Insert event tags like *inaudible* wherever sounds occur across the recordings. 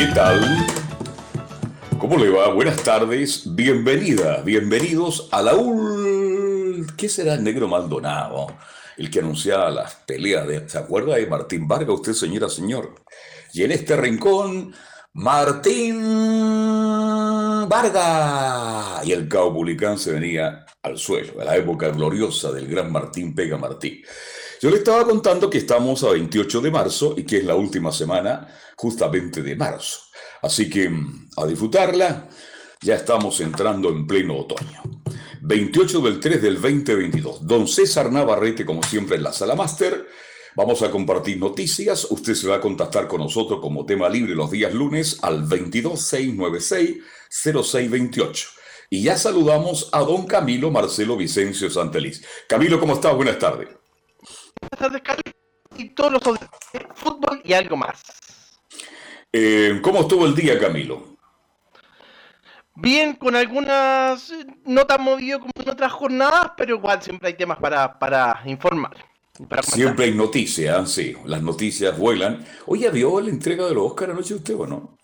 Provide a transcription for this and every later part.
¿Qué tal? ¿Cómo le va? Buenas tardes, bienvenida, bienvenidos a la UL. ¿Qué será el negro Maldonado? El que anunciaba las peleas de. ¿Se acuerda de Martín Vargas, usted, señora, señor? Y en este rincón, Martín Vargas. Y el caupulicán se venía al suelo, a la época gloriosa del gran Martín Pega Martín. Yo le estaba contando que estamos a 28 de marzo y que es la última semana justamente de marzo. Así que a disfrutarla, ya estamos entrando en pleno otoño. 28 del 3 del 2022. Don César Navarrete, como siempre, en la sala máster. Vamos a compartir noticias. Usted se va a contactar con nosotros como tema libre los días lunes al 22696-0628. Y ya saludamos a don Camilo Marcelo Vicencio Santeliz. Camilo, ¿cómo estás? Buenas tardes. Buenas tardes, Carlos. Y todos los fútbol y algo más. Eh, ¿Cómo estuvo el día, Camilo? Bien, con algunas, no tan movido como en otras jornadas, pero igual siempre hay temas para, para informar. siempre hay noticias, sí, las noticias vuelan. Oye, ¿vio la entrega de los Oscar anoche usted o no?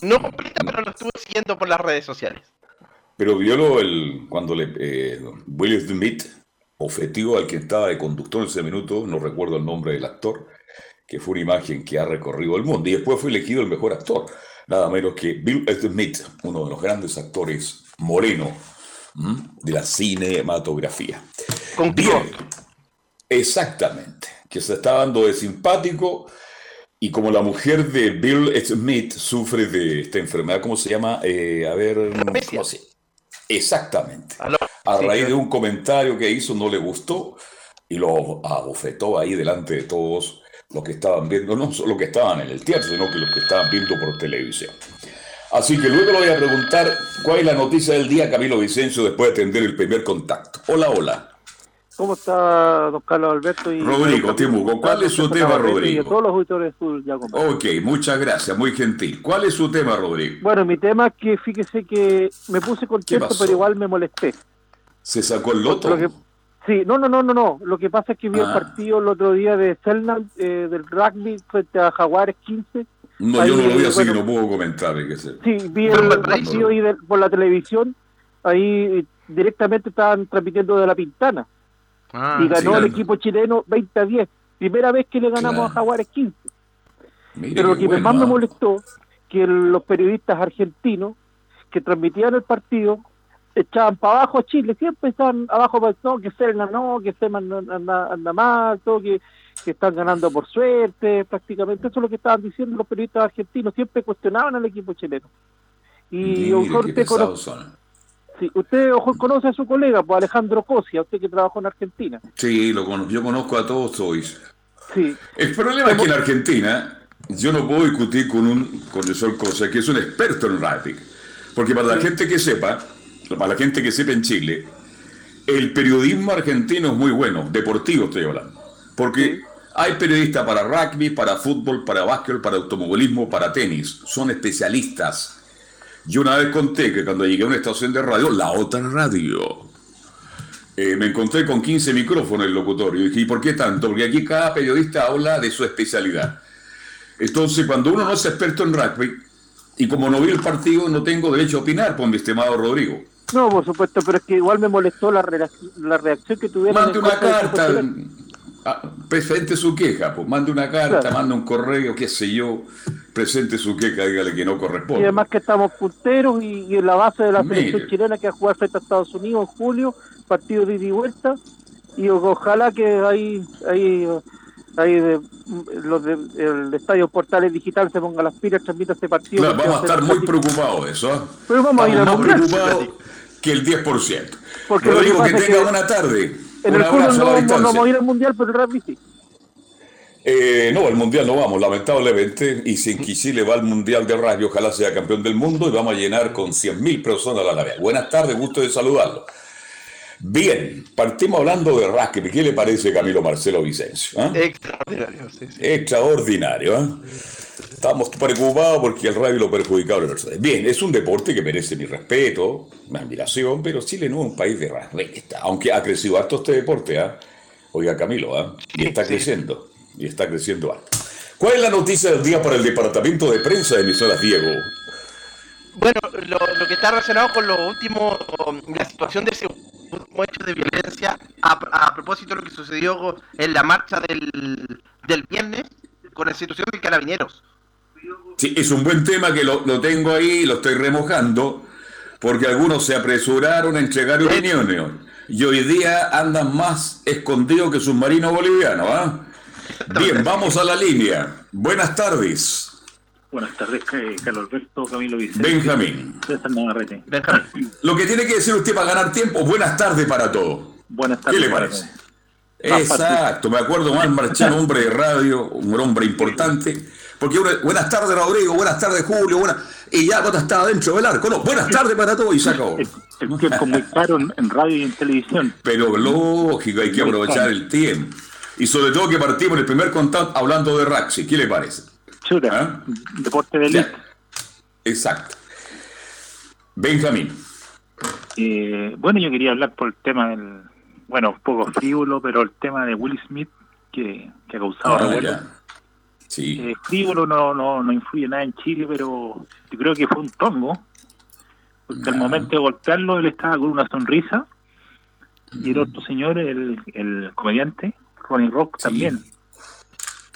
No completa, pero lo estuve siguiendo por las redes sociales. Pero vio el, cuando le, eh, Will Smith ofetió al que estaba de conductor en ese minuto, no recuerdo el nombre del actor, que fue una imagen que ha recorrido el mundo. Y después fue elegido el mejor actor, nada menos que Bill Smith, uno de los grandes actores moreno de la cinematografía. Con Bien, exactamente, que se está dando de simpático. Y como la mujer de Bill Smith sufre de esta enfermedad, ¿cómo se llama? Eh, a ver, ¿cómo se... Exactamente. A raíz de un comentario que hizo, no le gustó y lo abofetó ahí delante de todos los que estaban viendo, no solo que estaban en el teatro, sino que los que estaban viendo por televisión. Así que luego le voy a preguntar cuál es la noticia del día, Camilo Vicencio, después de atender el primer contacto. Hola, hola. ¿Cómo está don Carlos Alberto? Y Rodrigo Timuco, ¿cuál es su tema, Rodrigo? todos los auditores ya Ok, muchas gracias, muy gentil. ¿Cuál es su tema, Rodrigo? Bueno, mi tema es que fíjese que me puse contento, pero igual me molesté. ¿Se sacó el loto? Sí, no, no, no, no, no. Lo que pasa es que vi el ah. partido el otro día de Selnan eh, del rugby frente a Jaguares 15. No, yo no lo vi así que no puedo comentar. Que Sí, vi el partido ahí por la televisión. Ahí directamente estaban transmitiendo de la Pintana. Ah, y ganó el equipo chileno 20 a 10. Primera vez que le ganamos a Jaguares 15. Pero lo que más me ¿ah? molestó que los periodistas argentinos que transmitían el partido echaban para abajo a Chile, siempre estaban abajo para no, que Selena no, que Selena anda, anda mal, todo, que, están ganando por suerte, prácticamente eso es lo que estaban diciendo los periodistas argentinos, siempre cuestionaban al equipo chileno. Y usted conoce, sí, usted ojo, conoce a su colega, pues Alejandro Cosia, usted que trabajó en Argentina. Sí, lo conozco, yo conozco a todos hoy. Sí. El problema es que en Argentina yo no puedo discutir con un profesor Cosia, que es un experto en rugby, porque para la gente que sepa, para la gente que sepa en Chile, el periodismo argentino es muy bueno, deportivo estoy hablando, porque hay periodistas para rugby, para fútbol, para básquet, para automovilismo, para tenis, son especialistas. Yo una vez conté que cuando llegué a una estación de radio, la otra radio, eh, me encontré con 15 micrófonos en el locutorio. Y dije, ¿y por qué tanto? Porque aquí cada periodista habla de su especialidad. Entonces, cuando uno no es experto en rugby, y como no vi el partido, no tengo derecho a opinar, por mi estimado Rodrigo. No, por supuesto, pero es que igual me molestó la, la reacción que tuvieron. Mande una carta, ah, presente su queja, pues mande una carta, mande un correo, qué sé yo, presente su queja, dígale que no corresponde. Y además que estamos punteros y, en la base de la selección chilena que va a jugar frente a Estados Unidos en julio, partido de ida y vuelta, y ojalá que ahí, ahí, ahí de, los del Estadio Portales Digital se ponga las pilas, transmita este partido. Claro, vamos a estar muy preocupados de eso. ¿eh? Pero vamos a ir a muy preocupados que el 10%. Porque lo digo que tenga buena tarde. En el fútbol no, no vamos a ir al mundial, pero el rugby sí. Eh, no, al Mundial no vamos, lamentablemente, y sin Chile va al Mundial de Rugby, ojalá sea campeón del mundo y vamos a llenar con 100.000 personas la nave. Buenas tardes, gusto de saludarlo. Bien, partimos hablando de rugby. ¿Qué le parece Camilo Marcelo Vicencio? Ah? Extraordinario, sí, sí. Extraordinario. ¿eh? Estamos preocupados porque el rugby lo perjudicado a los Bien, es un deporte que merece mi respeto, mi admiración, pero Chile no es un país de rugby, aunque ha crecido harto este deporte, ¿ah? Oiga, Camilo, y está creciendo, y está creciendo harto. ¿Cuál es la noticia del día para el departamento de prensa de emisoras Diego? Bueno, lo, que está relacionado con lo último, la situación de ese último hecho de violencia, a, propósito de lo que sucedió en la marcha del, del viernes con la situación de carabineros. Sí, es un buen tema que lo, tengo ahí, lo estoy remojando, porque algunos se apresuraron a entregar opiniones. Y hoy día andan más escondidos que submarinos bolivianos. ¿ah? Bien, vamos a la línea. Buenas tardes. Buenas tardes, Carlos Alberto, Camilo Vicente. Benjamín. Benjamín. Lo que tiene que decir usted para ganar tiempo, buenas tardes para todos. Buenas tardes. ¿Qué le parece? Exacto, me acuerdo mal Marchán, hombre de radio, un hombre importante porque buenas tardes, Rodrigo, buenas tardes, Julio, buenas... y ya cuando estaba dentro del arco. No, buenas tardes para todos y se acabó. El, tiempo muy caro en, radio y en televisión. Pero lógico, hay que aprovechar el tiempo. Y sobre todo que partimos en el primer contacto hablando de Raxi. ¿Qué le parece? ¿Ah? deporte de élite. Exacto. Benjamín. Eh, bueno, yo quería hablar por el tema del, bueno, un poco frívolo, pero el tema de Will Smith que, ha causado ah, Sí. Eh, frívolo no, no, no influye nada en Chile, pero yo creo que fue un tongo. Porque al momento de golpearlo, él estaba con una sonrisa. Y el otro señor, el, el comediante, Ronnie Rock, también.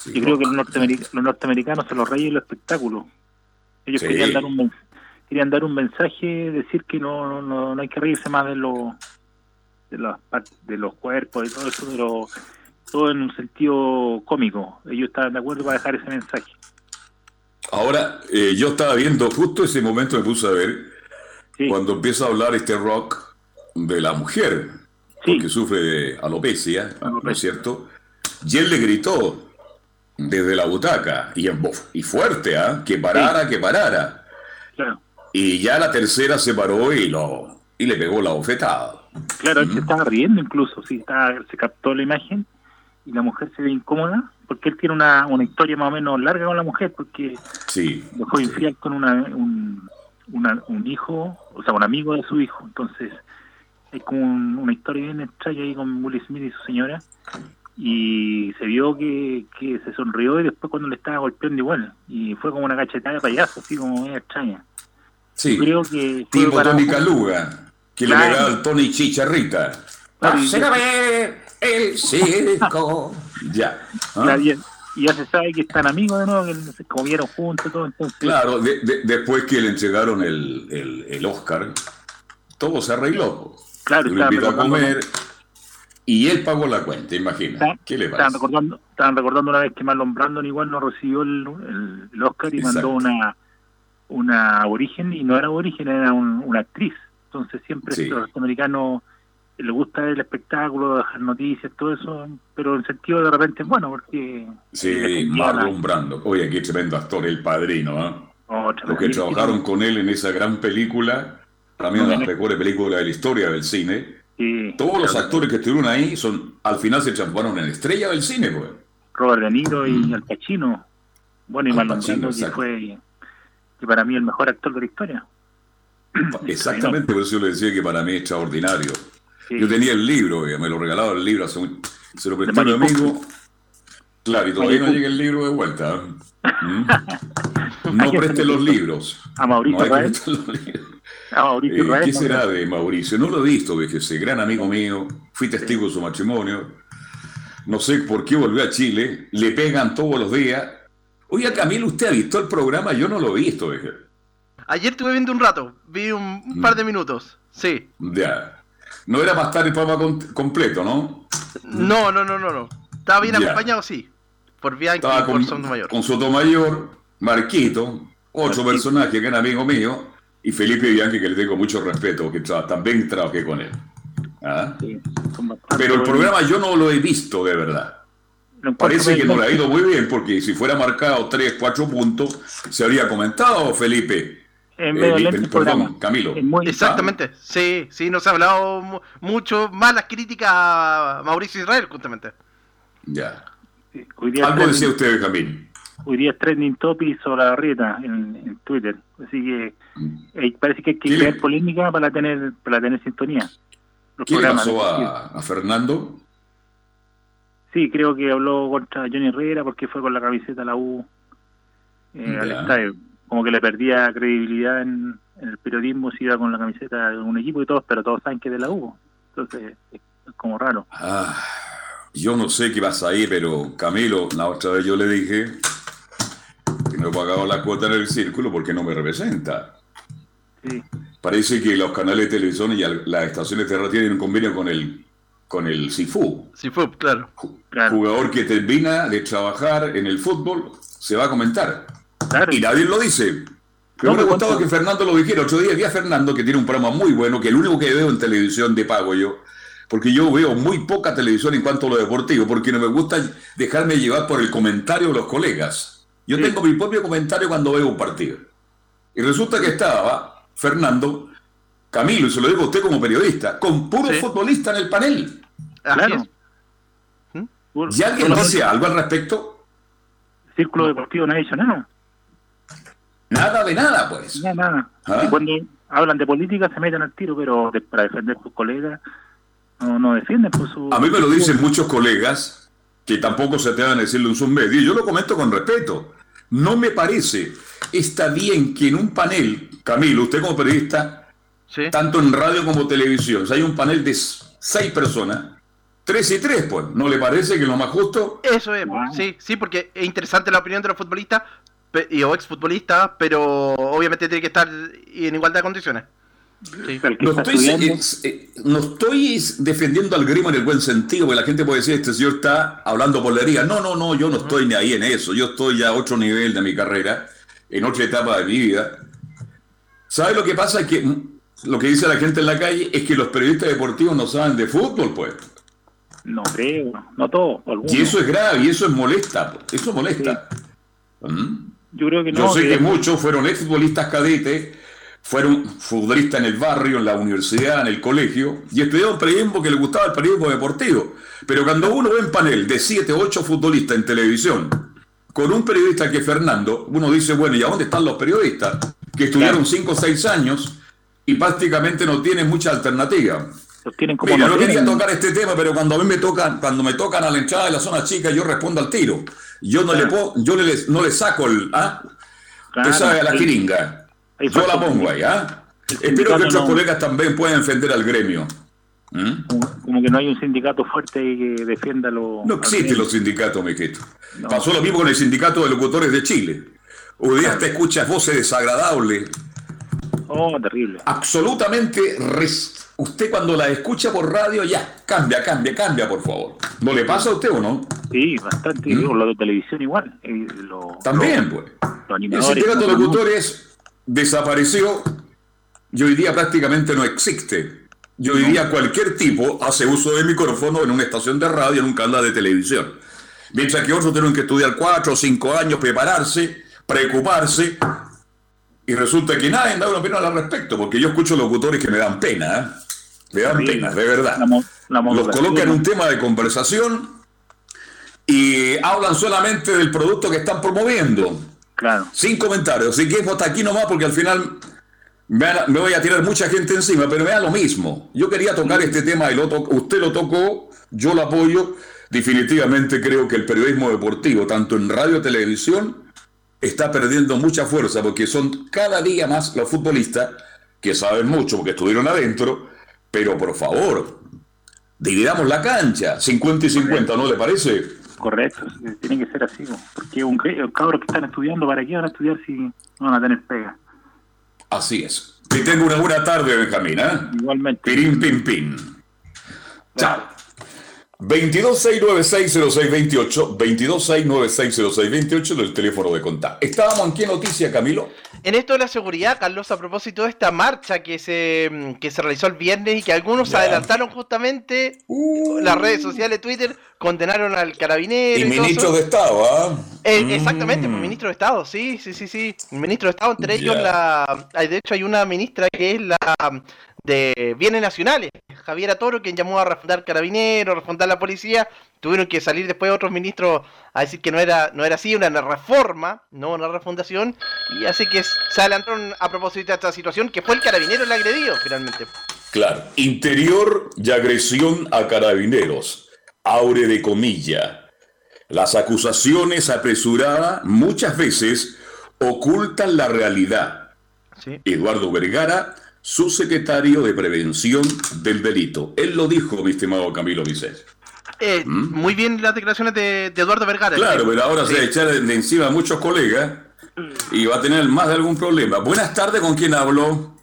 Yo creo que los, norteamericanos, son los reyes del espectáculo. Ellos querían dar un querían dar un mensaje, decir que no, no, no hay que reírse más de los de los, de los cuerpos y todo eso, los todo en un sentido cómico. Ellos estaban de acuerdo para dejar ese mensaje. Ahora, eh, yo estaba viendo, justo ese momento me puse a ver, cuando empieza a hablar este rock de la mujer, que sufre de alopecia, ¿no es cierto? Y él le gritó desde la butaca, y, en y fuerte, ¿ah? que parara, que parara. Y ya la tercera se paró y, lo, y le pegó la bofetada. Claro, él se estaba riendo incluso, sí, se captó la imagen y la mujer se ve incómoda porque él tiene una, una historia más o menos larga con la mujer porque sí, fue infiel con una, un, un hijo, o sea, un amigo de su hijo. Entonces, es como una historia bien extraña ahí con Will Smith y su señora. Y se vio que, que se sonrió y después cuando le estaba golpeando igual. Y fue como una cachetada de payaso, así como muy extraña. Sí, creo que tipo Tony Caluga, que le pegaba al Tony Chicharrita. Claro, el circo. *laughs* ya. ¿ah? Y, ya se sabe que están amigos de nuevo, que se comieron juntos. Todo, entonces... Claro, después que le entregaron el, el, el, Oscar, todo se arregló. Claro, lo invitó a comer y él pagó la cuenta, imagina. ¿Qué le pasa? Estaban recordando, estaban recordando una vez que Marlon Brandon igual no recibió el, el, Oscar y mandó una una aborigen y no era aborigen, era una actriz. Entonces siempre sí. los norteamericanos le gusta el espectáculo, dejar noticias, todo eso, pero en sentido de repente es bueno, porque... Sí, Marlon Brando. Oye, qué tremendo actor, el padrino, ¿eh? Los que trabajaron con él en esa gran película, también una de las mejores películas de la historia del cine. Todos los actores que estuvieron ahí son al final se transformaron en estrella del cine, pues. Robert De Niro y mm. Al Pacino. Bueno, y Marlon Brando, que fue que para mí el mejor actor de la historia. *clears throat* Exactamente, por eso yo le decía que para mí es extraordinario. Yo tenía el libro, me lo regalaba el libro, hace se lo presté a mi amigo. Claro, y todavía no llega el libro de vuelta. *laughs* ¿Mm? No preste los libros. A Mauricio no A Mauricio eh, ¿Qué será de Mauricio? No lo he visto, ese gran amigo mío. Fui testigo de su matrimonio. No sé por qué volvió a Chile. Le pegan todos los días. Oye, Camilo, ¿usted ha visto el programa? Yo no lo he visto, Ayer estuve viendo un rato. Vi un par de minutos. Sí. Ya. No era para estar el programa completo, ¿no? No, no, no, no, no. Estaba bien acompañado, sí. Por Bianchi y por Sotomayor. Con Sotomayor, Marquito, otro personaje que era amigo mío, y Felipe Bianchi, que le tengo mucho respeto, que también trabajé con él. ¿Ah? Pero el programa yo no lo he visto de verdad. Parece que no le ha ido muy bien, porque si fuera marcado 3, 4 puntos, se habría comentado, Felipe. En eh, perdón, Camilo. Exactamente, sí, sí, nos ha hablado mucho más las críticas a Mauricio Israel, justamente. Ya. Algo decía usted, Camilo. Hoy día es trending topic sobre la rieta en, Twitter. Así que eh, parece que hay que crear polémica para tener para tener sintonía. ¿Qué le pasó a, Fernando? Sí, creo que habló contra Johnny Herrera porque fue con la camiseta la U eh, al estadio. Como que le perdía credibilidad en, el periodismo si iba con la camiseta de un equipo y todos, pero todos saben que es de la U. Entonces es, como raro. Ah, yo no sé qué pasa ahí, pero Camilo, la otra vez yo le dije que no he pagado la cuota en el círculo porque no me representa. Parece que los canales de televisión y las estaciones de radio tienen un convenio con el con el Sifu. Sifu, claro. Jugador que termina de trabajar en el fútbol se va a comentar. Y nadie lo dice. Pero me ha gustado que Fernando lo dijera. Otro día vi a Fernando que tiene un programa muy bueno, que el único que veo en televisión de pago yo, porque yo veo muy poca televisión en cuanto a lo deportivo, porque no me gusta dejarme llevar por el comentario de los colegas. Yo tengo mi propio comentario cuando veo un partido. Y resulta que estaba Fernando, Camilo, y se lo digo a usted como periodista, con puro futbolista en el panel. Claro. ¿Mm? ¿Y alguien dice algo al respecto? Círculo Deportivo no ha dicho nada. Nada de nada, pues. Nada, nada. ¿Ah? Y cuando hablan de política se meten al tiro, pero para defender a sus colegas no, no defienden por su... A mí me lo dicen muchos colegas que tampoco se atrevan a decirlo en sus medios. Yo lo comento con respeto. No me parece, está bien que en un panel, Camilo, usted como periodista, tanto en radio como televisión, si hay un panel de seis personas, tres y tres, pues, ¿no le parece que es lo más justo? Eso es, sí, sí, porque es interesante la opinión de los futbolistas y o exfutbolistas, pero obviamente tiene que estar en igualdad de condiciones. No, estoy, eh, no, estoy, defendiendo al grimo en el buen sentido, porque la gente puede decir, este señor está hablando polería. No, no, no, yo no estoy ni ahí en eso. Yo estoy ya a otro nivel de mi carrera, en otra etapa de mi vida. ¿Sabe lo que pasa? Que lo que dice la gente en la calle es que los periodistas deportivos no saben de fútbol, pues. No creo, no todos. Y eso es grave, y eso es molesta. Eso molesta. ¿Mm? Yo creo que no. Yo sé que muchos fueron exfutbolistas cadetes fueron futbolistas en el barrio, en la universidad, en el colegio, y estudiaron periodismo porque les gustaba el periodismo deportivo. Pero cuando uno ve en panel de 7, 8 futbolistas en televisión, con un periodista que es Fernando, uno dice, bueno, ¿y a dónde están los periodistas? Que estudiaron 5 o 6 años y prácticamente no tienen mucha alternativa. Mira, no quería tocar este tema, pero cuando a mí me tocan, cuando me tocan a la entrada de la zona chica, yo respondo al tiro. Yo no le puedo, yo no le saco el, ¿ah? sabe a la quiringa. Yo la pongo ahí, ¿ah? Espero que otros colegas también puedan defender al gremio. ¿Mm? Como, que no hay un sindicato fuerte que defienda lo. No existen los sindicatos, Mequeto. Pasó lo mismo con el sindicato de locutores de Chile. Hoy día te escuchas voces desagradables. Oh, terrible. Absolutamente. Usted cuando la escucha por radio, ya, cambia, cambia, cambia, por favor. ¿No le pasa a usted o no? Sí, bastante. ¿Mm? Lo de televisión igual. Eh, También, pues. el sindicato de locutores desapareció y hoy día prácticamente no existe. Yo hoy día cualquier tipo hace uso de micrófono en una estación de radio, en un canal de televisión. Mientras que otros tienen que estudiar cuatro o cinco años, prepararse, preocuparse, y resulta que nadie da una opinión al respecto, porque yo escucho locutores que me dan pena, ¿eh? me dan pena, de verdad. Los colocan en un tema de conversación y hablan solamente del producto que están promoviendo. Sin comentarios. Si quieres, hasta aquí nomás, porque al final me, voy a tirar mucha gente encima, pero me lo mismo. Yo quería tocar este tema y lo usted lo tocó, yo lo apoyo. Definitivamente creo que el periodismo deportivo, tanto en radio televisión, está perdiendo mucha fuerza porque son cada día más los futbolistas que saben mucho porque estuvieron adentro, pero por favor, dividamos la cancha, 50 y 50, ¿no le parece? Correcto, tiene que ser así, porque un, cabros que están estudiando, ¿para qué van a estudiar si no van a tener pega? Así es. Que tenga una buena tarde, Benjamín. ¿eh? Igualmente. Pirín, pin, pin. Chao. 22696068, 22696068 del teléfono de contacto. ¿Estábamos en qué noticia, Camilo? en esto de la seguridad, Carlos, a propósito de esta marcha que se, que se realizó el viernes y que algunos adelantaron justamente, uh. las redes sociales, Twitter, condenaron al carabinero. Y, ministro de Estado, ¿ah? Eh, exactamente, pues, ministro de Estado, sí, sí, sí, sí. ministro de Estado, entre ellos, la, de hecho hay una ministra que es la de Bienes Nacionales, Javiera Toro, quien llamó a refundar Carabineros, refundar la policía, tuvieron que salir después otros ministros a decir que no era, no era así, una reforma, no una refundación, y así que se adelantaron a propósito de esta situación, que fue el carabinero el agredido finalmente. Claro, interior y agresión a carabineros, aure de comilla. Las acusaciones apresuradas muchas veces ocultan la realidad. Eduardo Vergara subsecretario de Prevención del Delito. Él lo dijo, mi estimado Camilo Vicente. Eh, ¿Mm? Muy bien las declaraciones de, Eduardo Vergara. Claro, pero ahora se va a echar de encima a muchos colegas y va a tener más de algún problema. Buenas tardes, ¿con quién hablo?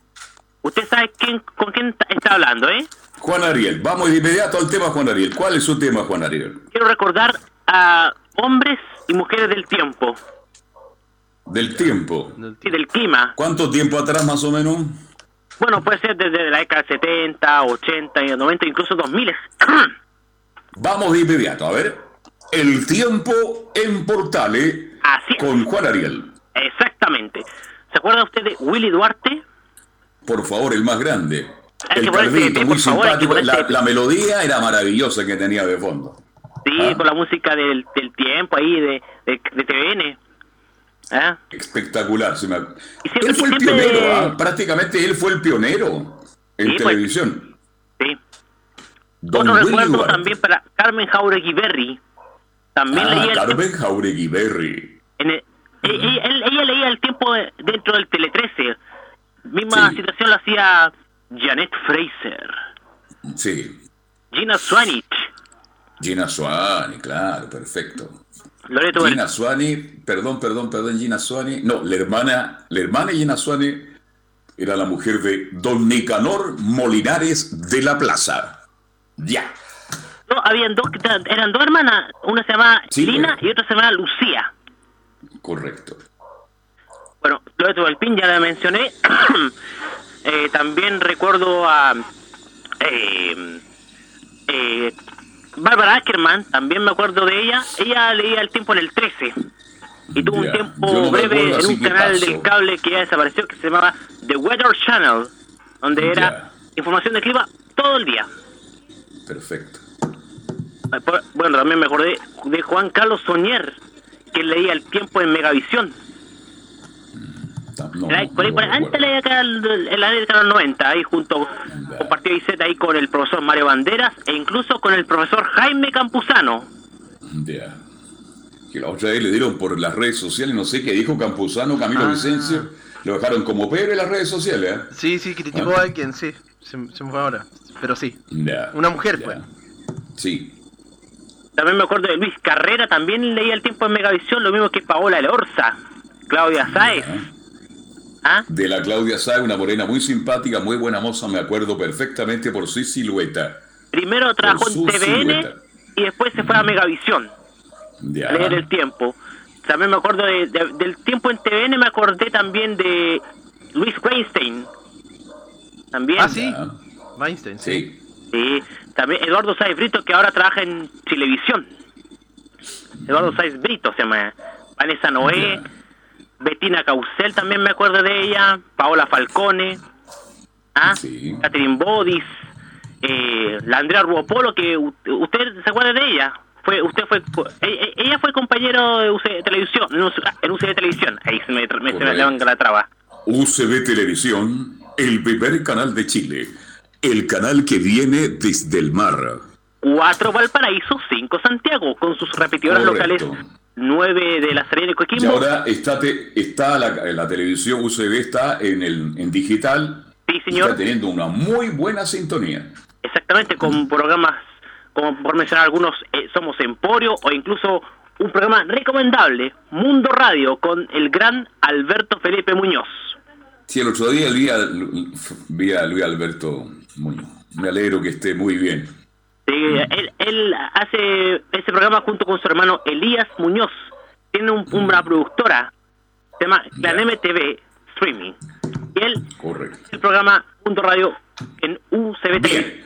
Usted sabe quién, con quién está hablando, ¿eh? Juan Ariel. Vamos de inmediato al tema, Juan Ariel. ¿Cuál es su tema, Juan Ariel? Quiero recordar a hombres y mujeres del tiempo. ¿Del tiempo? Sí, del clima. ¿Cuánto tiempo atrás, más o menos? Bueno, puede ser desde la década 70, 80, 90, incluso 2000. *clears throat* Vamos de inmediato, a ver. El tiempo en Portales con Juan Ariel. Exactamente. ¿Se acuerda usted de Willy Duarte? Por favor, el más grande. el cardito, muy simpático. la, melodía era maravillosa que tenía de fondo. Sí, ¿Ah? con la música del, tiempo ahí, de, de, de TVN. ¿Eh? Espectacular. él fue el pionero, ¿ah? prácticamente él fue el pionero en televisión. sí. Otro recuerdo también para Carmen Jauregui Berry. También ah, leía Carmen Jauregui Berry. E, ella, leía el tiempo dentro del Tele 13. Misma situación la hacía Janet Fraser. Sí. Gina Swanich. Gina Swanich, claro, perfecto. Gina Suani, perdón, perdón, perdón, Gina Suani. No, la hermana, la hermana Gina Suani era la mujer de Don Nicanor Molinares de la Plaza. Ya. No, habían dos, eran dos hermanas, una se llamaba Lina y otra se llamaba Lucía. Correcto. Bueno, Loreto Pin ya la mencioné. *clears throat* eh, también recuerdo a eh, eh, Bárbara Ackerman, también me acuerdo de ella, ella leía el tiempo en el 13 y tuvo un tiempo breve en un canal del cable que ya desapareció que se llamaba The Weather Channel, donde era información de clima todo el día. Perfecto. Bueno, también me acordé de Juan Carlos Soñer, que leía el tiempo en Megavisión antes la década, en la década de los 90, ahí junto, compartió IZ ahí con el profesor Mario Banderas e incluso con el profesor Jaime Campuzano. Ya. Que la otra vez le dieron por las redes sociales, no sé qué dijo Campuzano, Camilo ah. Vicencio, lo dejaron como Pedro en las redes sociales. ¿eh? Sí, sí, criticó ah. a alguien, sí, se, me fue ahora, pero sí. Una mujer fue. Sí. También me acuerdo de Luis Carrera, también leía el tiempo en Megavisión, lo mismo que Paola Elorza, Claudia Sáez. ¿Ah? De la Claudia Sáez, una morena muy simpática, muy buena moza, me acuerdo perfectamente por su silueta. Primero trabajó en TVN y después se fue a Megavisión. A leer el tiempo. También me acuerdo del tiempo en TVN, me acordé también de Luis Weinstein. También. Ah, sí. Weinstein, sí. sí. También Eduardo Sáez Brito, que ahora trabaja en televisión. Eduardo Sáez Brito se llama. Vanessa Noé. Bettina Causel también me acuerdo de ella, Paola Falcone, ¿ah? Catherine Bodis, eh, la Andrea Ruopolo, que usted se acuerda de ella. Fue, usted fue, e, e, ella fue compañero de UCB Televisión, en UCB Televisión, ahí se me, me, se me la traba. UCB Televisión, el primer canal de Chile, el canal que viene desde el mar. Cuatro Valparaíso, cinco Santiago, con sus repetidoras locales 9 de la serie de Coquimbo. Y ahora está, está la, la, televisión UCB está en el en digital. Sí, señor. Está teniendo una muy buena sintonía. Exactamente, con programas, como por mencionar algunos, eh, Somos Emporio o incluso un programa recomendable, Mundo Radio, con el gran Alberto Felipe Muñoz. Sí, el otro día vi a, vi a Luis Alberto Muñoz. Me alegro que esté muy bien. Sí, él, él, hace ese programa junto con su hermano Elías Muñoz. Tiene una productora, se llama Clan MTV, streaming. Y él, Correcto. el programa Punto Radio en UCBT. Bien.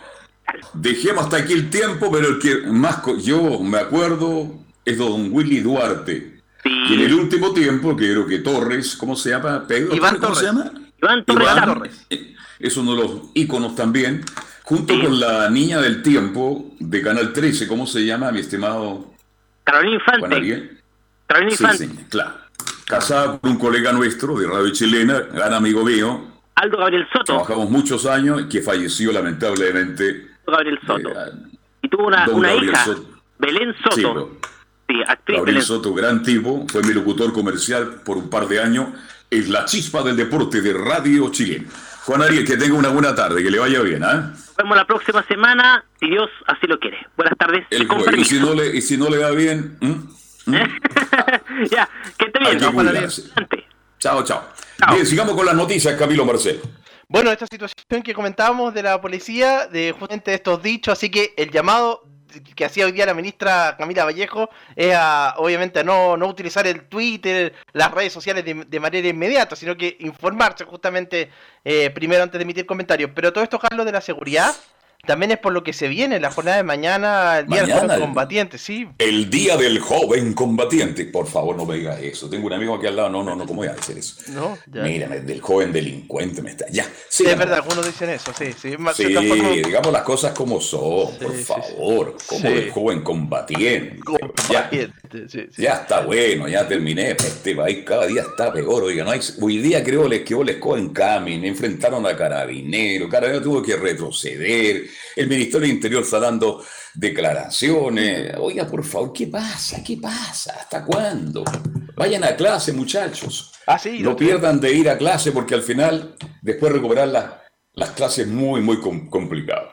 Dejemos hasta aquí el tiempo, pero el que más yo me acuerdo es don Willy Duarte. Y en el último tiempo, que creo que Torres, ¿cómo se llama? Pedro, Iván ¿Cómo se llama? Iván Torres. Es uno de los íconos también, junto con la niña del tiempo de Canal 13, ¿cómo se llama, mi estimado? Carolina Infante. Carolina Infante. Sí, sí, claro. Casada con un colega nuestro de Radio Chilena, gran amigo mío. Aldo Gabriel Soto. Trabajamos muchos años, que falleció lamentablemente. Gabriel Soto. Eh, y tuvo una, una hija, Belén Soto. Sí, actriz Gabriel Soto, gran tipo, fue mi locutor comercial por un par de años. Es la chispa del deporte de Radio Chilena. Juan Ariel, que tenga una buena tarde, que le vaya bien. ¿ah? Nos vemos la próxima semana, si Dios así lo quiere. Buenas tardes. y, si no le, y si no le va bien... *laughs* ya, que esté bien. Chao, chao, Bien, sigamos con las noticias, Camilo Marcelo. Bueno, esta situación que comentábamos de la policía, de justamente estos dichos, así que el llamado que hacía hoy día la ministra Camila Vallejo es a, obviamente a no, utilizar el Twitter, las redes sociales de, manera inmediata, sino que informarse justamente eh, primero antes de emitir comentarios. Pero todo esto, Carlos, de la seguridad, también es por lo que se viene la jornada de mañana, el Día del Joven Combatiente, sí. El Día del Joven Combatiente. Por favor, no me digas eso. Tengo un amigo aquí al lado. No, no, no, ¿cómo voy a decir eso? No, ya. Mírame, del joven delincuente me está. Ya. Sí, es verdad, algunos dicen eso, sí. Sí, sí digamos las cosas como son, por favor. como del joven combatiente. Combatiente ya, *laughs* ya está bueno, ya terminé. Este país cada día está peor. Oiga, no hay, hoy día creo que les cogen camin, enfrentaron a Carabinero. Carabinero tuvo que retroceder el Ministerio del Interior está dando declaraciones. Oiga, por favor, ¿qué pasa? ¿Qué pasa? ¿Hasta cuándo? Vayan a clase, muchachos. Ah, sí, no pierdan de ir a clase porque al final, después recuperar las clases es muy, muy complicado.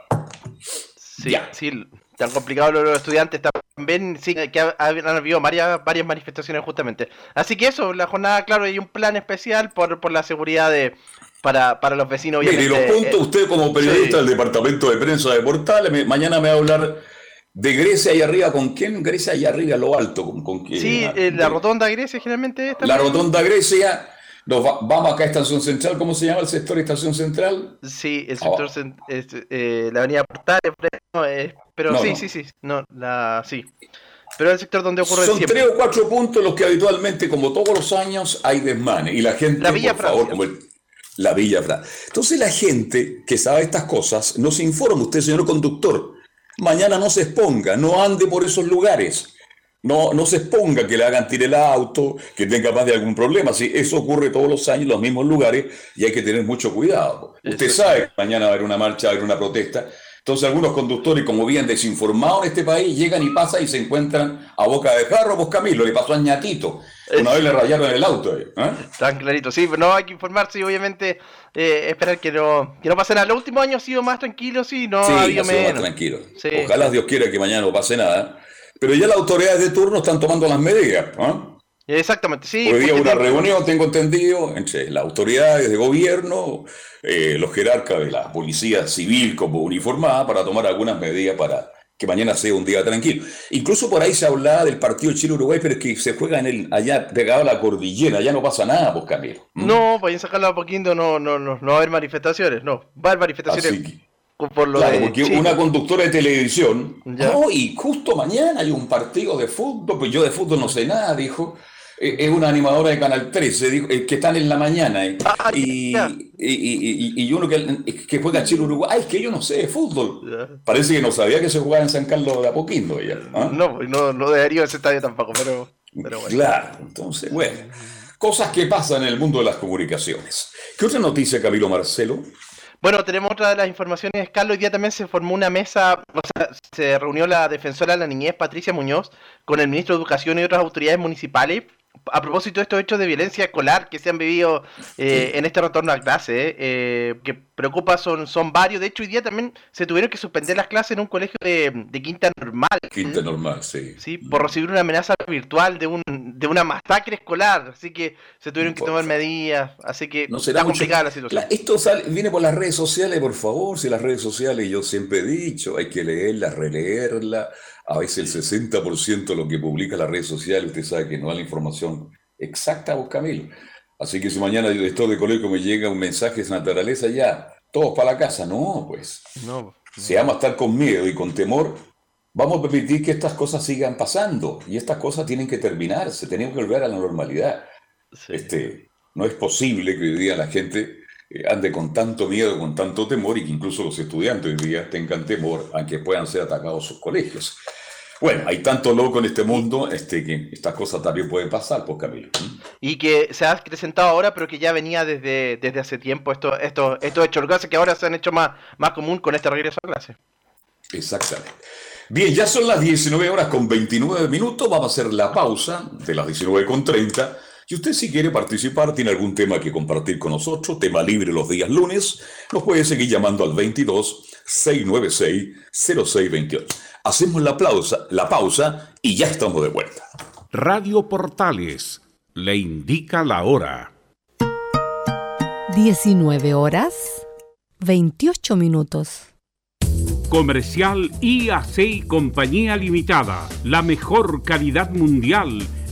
Sí, sí, tan complicado los estudiantes también, sí, que han habido varias, varias manifestaciones justamente. Así que eso, la jornada, claro, hay un plan especial por, por la seguridad de, para, para los vecinos. Y los puntos, usted como periodista del departamento de prensa de Portales, mañana me va a hablar de Grecia ahí arriba, ¿con quién? Grecia ahí arriba, lo alto, ¿con, con quién? Sí, eh, la rotonda Grecia generalmente. La rotonda Grecia, nos vamos acá a Estación Central, ¿cómo se llama el sector Estación Central? Sí, el sector, oh. eh, la avenida Portales, eh, pero sí, sí, sí, no, la, sí. Pero el sector donde ocurre Son tres o cuatro puntos los que habitualmente, como todos los años, hay desmanes. Y la gente, la Villa por favor, como el, la Villa Entonces la gente que sabe estas cosas nos informa, usted señor conductor, mañana no se exponga, no ande por esos lugares. No, no se exponga que le hagan tirar el auto, que tenga más de algún problema. Sí, eso ocurre todos los años en los mismos lugares y hay que tener mucho cuidado. Usted sabe que mañana va a haber una marcha, va a haber una protesta. Entonces algunos conductores, como bien desinformados en este país, llegan y pasan y se encuentran a boca de jarro, pues Camilo, le pasó a Ñatito. Una vez le rayaron el auto. ¿eh? Tan clarito, sí, pero no hay que informarse y obviamente eh, esperar que no, que no pase nada. Los últimos años ha sido más tranquilos y no ha habido menos. Más tranquilo. Ojalá Dios quiera que mañana no pase nada. Pero ya las autoridades de turno están tomando las medidas. Exactamente, sí. Hoy día una reunión, tengo entendido, entre las autoridades de gobierno, eh, los jerarcas de la policía civil como uniformada para tomar algunas medidas para que mañana sea un día tranquilo. Incluso por ahí se hablaba del partido Chile-Uruguay, pero es que se juega en el, allá pegado a la cordillera, ya no pasa nada, pues Camilo. ¿Mm? No, vayan a sacarlo a poquito, no, no, no, no va a haber manifestaciones, no, va a haber manifestaciones. por lo claro, porque una conductora de televisión, no, y justo mañana hay un partido de fútbol, pues yo de fútbol no sé nada, dijo, es una animadora de Canal 13, dijo, eh, que están en la mañana. Eh, ah, y, y, y, uno que, que juega Chile Uruguay, ay, es que yo no sé de fútbol. Parece que no sabía que se jugaba en San Carlos de Apoquindo. Ya, ¿ah? No, no, no debería ese estadio tampoco, pero, pero bueno. Claro, entonces, bueno. Cosas que pasan en el mundo de las comunicaciones. ¿Qué otra noticia, Camilo Marcelo? Bueno, tenemos otra de las informaciones, Carlos. Hoy día también se formó una mesa, o sea, se reunió la defensora de la niñez, Patricia Muñoz, con el ministro de Educación y otras autoridades municipales a propósito de estos hechos de violencia escolar que se han vivido eh, en este retorno a clase, eh, que preocupa son, son varios. De hecho, hoy día también se tuvieron que suspender las clases en un colegio de, Quinta Normal. Quinta Normal, sí. Sí, por recibir una amenaza virtual de, un, de una masacre escolar. Así que se tuvieron que tomar medidas. Así que no será está complicada la situación. esto viene por las redes sociales, por favor. Si las redes sociales, yo siempre he dicho, hay que leerlas, releerlas a veces el 60% de lo que publica las redes sociales, usted sabe que no da la información exacta, vos Camilo. Así que si mañana el director de colegio me llega un mensaje de naturaleza, ya, todos para la casa. No, pues. No, Si vamos a estar con miedo y con temor, vamos a permitir que estas cosas sigan pasando. Y estas cosas tienen que terminarse, tenemos que volver a la normalidad. Este, no es posible que hoy día la gente ande con tanto miedo, con tanto temor y que incluso los estudiantes hoy día tengan temor a que puedan ser atacados sus colegios. Bueno, hay tanto loco en este mundo este, que estas cosas también pueden pasar, pues Camilo. Y que se ha acrecentado ahora, pero que ya venía desde, desde hace tiempo estos esto, esto hechos clase que ahora se han hecho más, más común con este regreso a clase. Exactamente. Bien, ya son las 19 horas con 29 minutos, vamos a hacer la pausa de las 19 con 30. Y usted si quiere participar, tiene algún tema que compartir con nosotros, tema libre los días lunes, nos puede seguir llamando al 22 696 0628. Hacemos la pausa, la pausa y ya estamos de vuelta. Radio Portales le indica la hora. 19 horas 28 minutos. Comercial IAC y Compañía Limitada. La mejor calidad mundial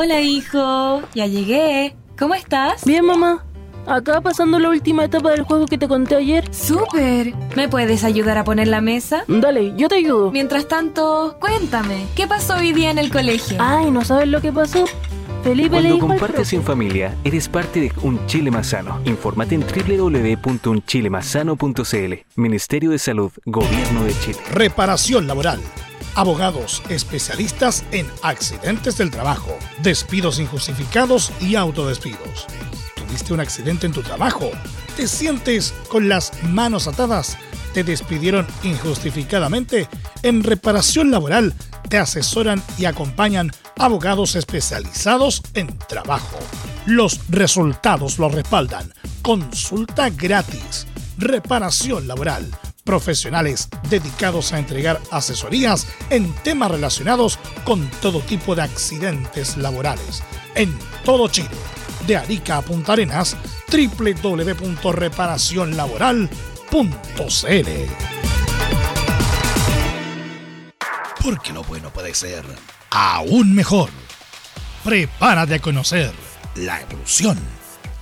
Hola hijo, ya llegué. ¿Cómo estás? Bien mamá. Acá pasando la última etapa del juego que te conté ayer. ¡Súper! ¿Me puedes ayudar a poner la mesa? Dale, yo te ayudo. Mientras tanto, cuéntame, ¿qué pasó hoy día en el colegio? Ay, ¿no sabes lo que pasó? Felipe Cuando compartes en familia, eres parte de Un Chile Más Sano. Infórmate en www.unchilemasano.cl. Ministerio de Salud, Gobierno de Chile. Reparación laboral. Abogados especialistas en accidentes del trabajo, despidos injustificados y autodespidos tuviste un accidente en tu trabajo, te sientes con las manos atadas, te despidieron injustificadamente, en reparación laboral te asesoran y acompañan abogados especializados en trabajo. Los resultados lo respaldan. Consulta gratis. Reparación laboral. Profesionales dedicados a entregar asesorías en temas relacionados con todo tipo de accidentes laborales. En todo Chile de Arica a Punta Arenas, www.reparacionlaboral.cl. Porque lo bueno puede ser aún mejor. Prepárate a conocer la evolución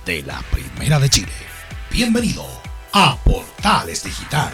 de la Primera de Chile. Bienvenido a Portales Digital.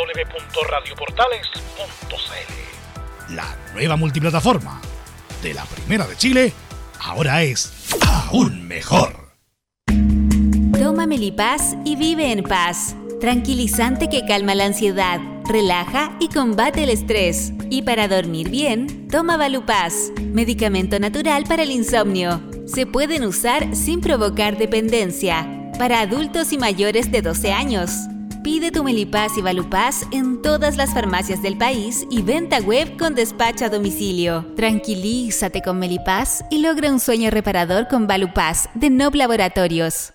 www.radioportales.cl La nueva multiplataforma de la Primera de Chile ahora es aún mejor. Toma Melipaz y vive en paz. Tranquilizante que calma la ansiedad, relaja y combate el estrés. Y para dormir bien, toma Valupaz, medicamento natural para el insomnio. Se pueden usar sin provocar dependencia. Para adultos y mayores de 12 años. Pide tu Melipaz y Valupaz en todas las farmacias del país y venta web con despacho a domicilio. Tranquilízate con Melipaz y logra un sueño reparador con Valupaz de Nob Laboratorios.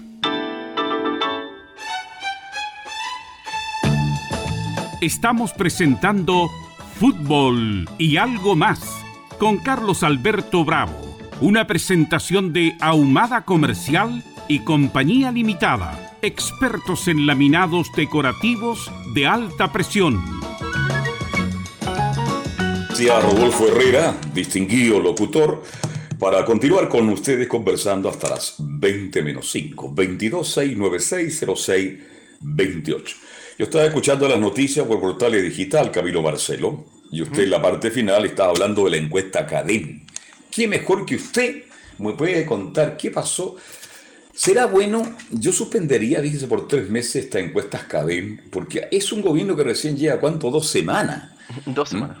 Estamos presentando Fútbol y algo más con Carlos Alberto Bravo, una presentación de Ahumada Comercial y Compañía Limitada, expertos en laminados decorativos de alta presión. a Rodolfo Herrera, distinguido locutor, para continuar con ustedes conversando hasta las 20 menos 5, 22 696 06 28. Yo estaba escuchando las noticias por portales digital, Camilo Marcelo, y usted en la parte final estaba hablando de la encuesta Cadem. ¿Qué mejor que usted me puede contar qué pasó? ¿Será bueno? Yo suspendería, dice, por tres meses esta encuesta Cadem, porque es un gobierno que recién lleva, ¿cuánto? Dos semanas. Dos ¿Mm? semanas.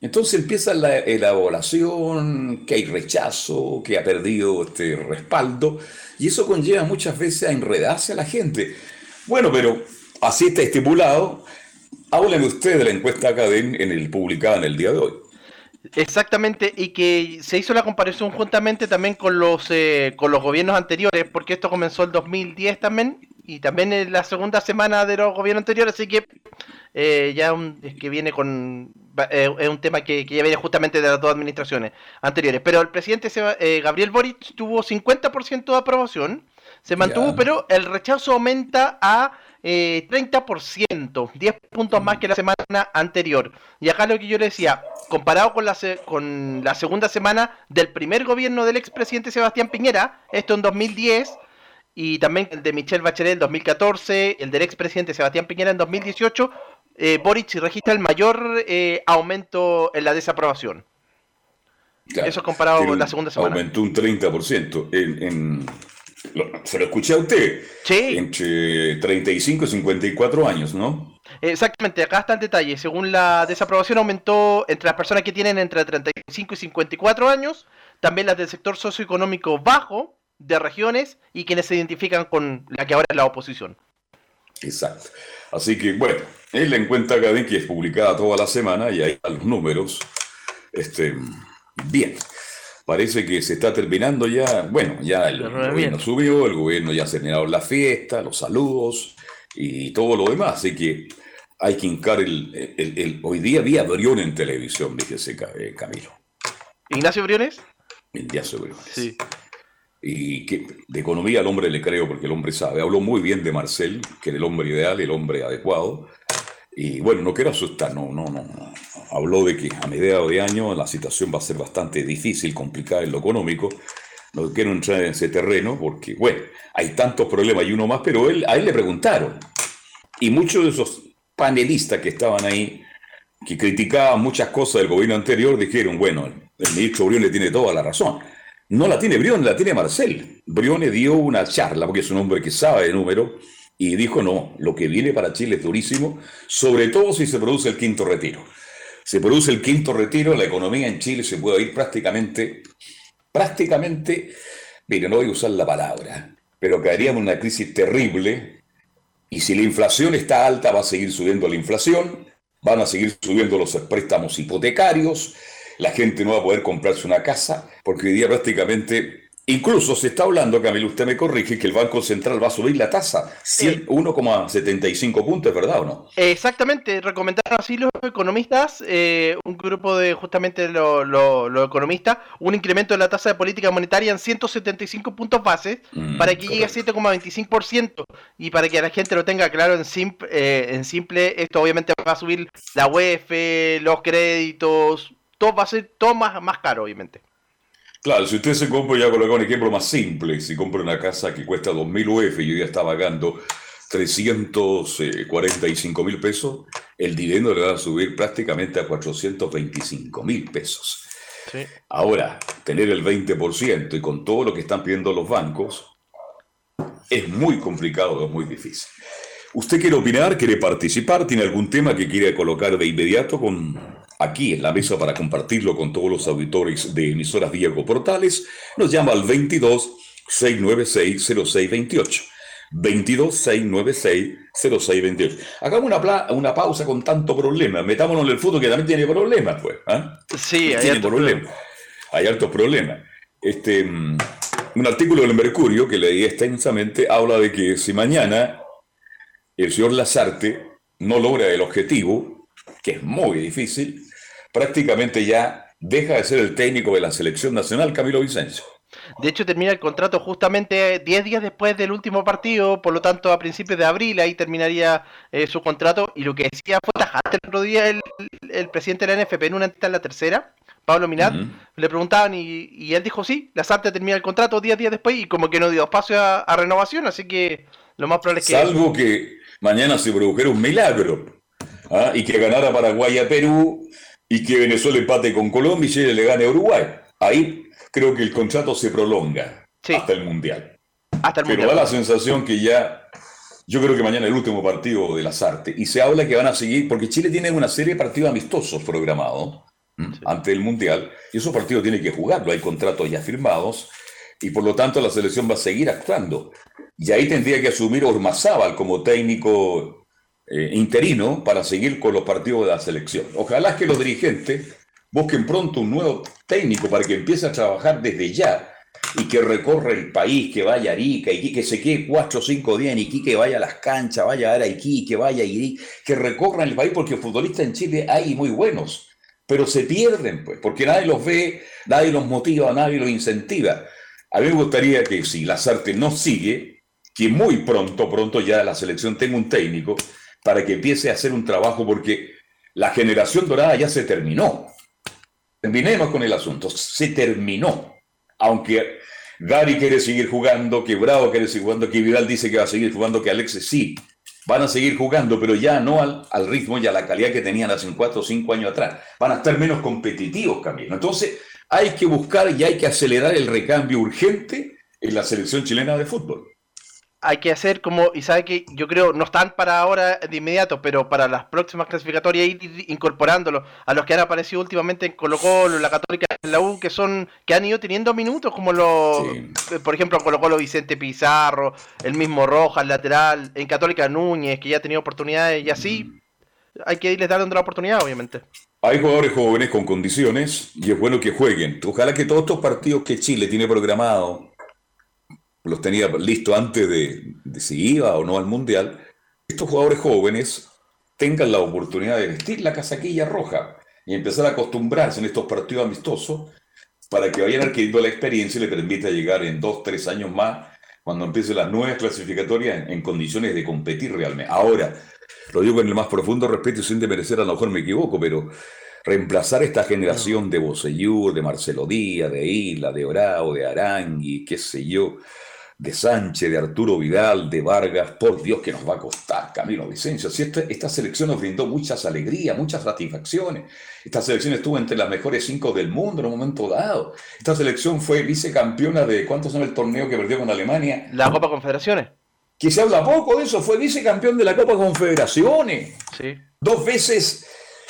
Entonces empieza la elaboración, que hay rechazo, que ha perdido este respaldo, y eso conlleva muchas veces a enredarse a la gente. Bueno, pero Así está estipulado. Hábleme usted de la encuesta Academ en el publicada en el día de hoy. Exactamente, y que se hizo la comparación juntamente también con los eh, con los gobiernos anteriores, porque esto comenzó el 2010 también, y también en la segunda semana de los gobiernos anteriores, así que eh, ya es que viene con eh, es un tema que, ya viene justamente de las dos administraciones anteriores. Pero el presidente Gabriel Boric tuvo 50% de aprobación, se mantuvo, pero el rechazo aumenta a eh, 30%, 10 puntos más que la semana anterior. Y acá lo que yo le decía, comparado con la, con la segunda semana del primer gobierno del expresidente Sebastián Piñera, esto en 2010, y también el de Michelle Bachelet en 2014, el del expresidente Sebastián Piñera en 2018, eh, Boric registra el mayor eh, aumento en la desaprobación. Eso comparado con la segunda semana. Aumentó un 30% en, en se lo escuché a usted. Sí. Entre 35 y 54 años, ¿no? Exactamente, acá está el detalle. Según la desaprobación aumentó entre las personas que tienen entre 35 y 54 años, también las del sector socioeconómico bajo de regiones y quienes se identifican con la que ahora es la oposición. Exacto. Así que, bueno, es la encuesta que es publicada toda la semana y ahí están los números. Este, bien parece que se está terminando ya, bueno, ya el gobierno subió, el gobierno ya ha terminado la fiesta, los saludos y todo lo demás, así que hay que hincar el, el, hoy día había Briones en televisión, fíjese eh, Camilo. ¿Ignacio Briones? Ignacio Briones. Sí. Y que de economía al hombre le creo porque el hombre sabe. Habló muy bien de Marcel, que era el hombre ideal, el hombre adecuado. Y bueno, no quiero asustar, no, no, no. Habló de que a mediados de año la situación va a ser bastante difícil, complicada en lo económico. No quiero entrar en ese terreno porque, bueno, hay tantos problemas y uno más, pero él, a él le preguntaron. Y muchos de esos panelistas que estaban ahí, que criticaban muchas cosas del gobierno anterior, dijeron, bueno, el ministro Briones tiene toda la razón. No la tiene Briones, la tiene Marcel. Briones dio una charla, porque es un hombre que sabe de números, y dijo, no, lo que viene para Chile es durísimo, sobre todo si se produce el quinto retiro. Se produce el quinto retiro, la economía en Chile se puede ir prácticamente, prácticamente, mire, no voy a usar la palabra, pero caeríamos en una crisis terrible y si la inflación está alta va a seguir subiendo la inflación van a seguir subiendo los préstamos hipotecarios, la gente no va a poder comprarse una casa, porque hoy día prácticamente Incluso se está hablando, Camilo, usted me corrige, que el Banco Central va a subir la tasa 1,75 puntos, ¿verdad o no? Exactamente, recomendaron así los economistas, eh, un grupo de justamente los economistas, un incremento de la tasa de política monetaria en 175 puntos base mm, para que llegue a 7,25% y para que la gente lo tenga claro en simple, eh, en simple, esto obviamente va a subir la UEF, los créditos, todo va a ser todo más, más caro, obviamente. Claro, si usted se compra, ya coloca un ejemplo más simple, si compra una casa que cuesta 2.000 UF y hoy día está pagando 345 mil pesos, el dinero le va a subir prácticamente a 425 mil pesos. Ahora, tener el 20% y con todo lo que están pidiendo los bancos, es muy complicado, es muy difícil. ¿Usted quiere opinar, quiere participar? ¿Tiene algún tema que quiere colocar de inmediato con aquí en la mesa para compartirlo con todos los auditores de emisoras Diego Portales, nos llama al 22 696 0628. 22 696 0628. Hagamos una, una pausa con tanto problema. Metámonos en el fútbol que también tiene problemas, pues. ¿ah? Sí, hay tiene problemas. Hay altos problemas. Este, mm, un artículo del Mercurio que leí extensamente habla de que si mañana el señor Lazarte no logra el objetivo, que es muy difícil, prácticamente ya deja de ser el técnico de la selección nacional, Camilo Vicencio. De hecho, termina el contrato justamente 10 días después del último partido, por lo tanto, a principios de abril ahí terminaría eh, su contrato. Y lo que decía fue tajante el otro día el, presidente de la NFP en una entidad en la tercera, Pablo Minat, le preguntaban y, él dijo sí, la SARTE termina el contrato 10 días después y como que no dio espacio a, renovación, así que lo más probable es que... Salvo que mañana se produjera un milagro ¿ah? y que ganara Paraguay a Perú y que Venezuela empate con Colombia y Chile le gane a Uruguay. Ahí creo que el contrato se prolonga hasta el Mundial. Hasta el Pero da la sensación que ya, yo creo que mañana el último partido de las artes y se habla que van a seguir, porque Chile tiene una serie de partidos amistosos programados ante el Mundial y esos partidos tienen que jugarlo, hay contratos ya firmados y por lo tanto la selección va a seguir actuando. Y ahí tendría que asumir Ormazábal como técnico eh, interino para seguir con los partidos de la selección. Ojalá que los dirigentes busquen pronto un nuevo técnico para que empiece a trabajar desde ya y que recorra el país, que vaya a Arica, y que se quede cuatro o cinco días en Iquique, vaya a las canchas, vaya a Iquique, vaya a Iquique, que recorran el país, porque futbolistas en Chile hay muy buenos, pero se pierden, pues, porque nadie los ve, nadie los motiva, nadie los incentiva. A mí me gustaría que si la Sarte no sigue, que muy pronto, pronto ya la selección tenga un técnico para que empiece a hacer un trabajo porque la generación dorada ya se terminó. Terminemos con el asunto, se terminó. Aunque Gary quiere seguir jugando, que Bravo quiere seguir jugando, que Vidal dice que va a seguir jugando, que Alexis sí, van a seguir jugando, pero ya no al, al ritmo y a la calidad que tenían hace cuatro o cinco años atrás. Van a estar menos competitivos, Camilo. Entonces, hay que buscar y hay que acelerar el recambio urgente en la selección chilena de fútbol hay que hacer como, y sabe que yo creo, no están para ahora de inmediato, pero para las próximas clasificatorias ir incorporándolo a los que han aparecido últimamente en Colo Colo, la Católica, en la U, que son, que han ido teniendo minutos, como los, por ejemplo, Colo Colo Vicente Pizarro, el mismo Rojas, lateral, en Católica Núñez, que ya ha tenido oportunidades y así, hay que irles dando la oportunidad, obviamente. Hay jugadores jóvenes con condiciones y es bueno que jueguen. Ojalá que todos estos partidos que Chile tiene programado los tenía listos antes de, si iba o no al Mundial, estos jugadores jóvenes tengan la oportunidad de vestir la casaquilla roja y empezar a acostumbrarse en estos partidos amistosos para que vayan adquiriendo la experiencia y le permita llegar en dos, tres años más, cuando empiecen las nuevas clasificatorias, en, condiciones de competir realmente. Ahora, lo digo con el más profundo respeto y sin merecer, a lo mejor me equivoco, pero reemplazar esta generación de Bocellur, de Marcelo Díaz, de Isla, de Orao, de Arangui, qué sé yo, de Sánchez, de Arturo Vidal, de Vargas, por Dios que nos va a costar, Camilo Vicencio. Si esta, selección nos brindó muchas alegrías, muchas satisfacciones. Esta selección estuvo entre las mejores cinco del mundo en un momento dado. Esta selección fue vicecampeona de, ¿cuántos son el torneo que perdió con Alemania? La Copa Confederaciones. Que se habla poco de eso, fue vicecampeón de la Copa Confederaciones. Sí. Dos veces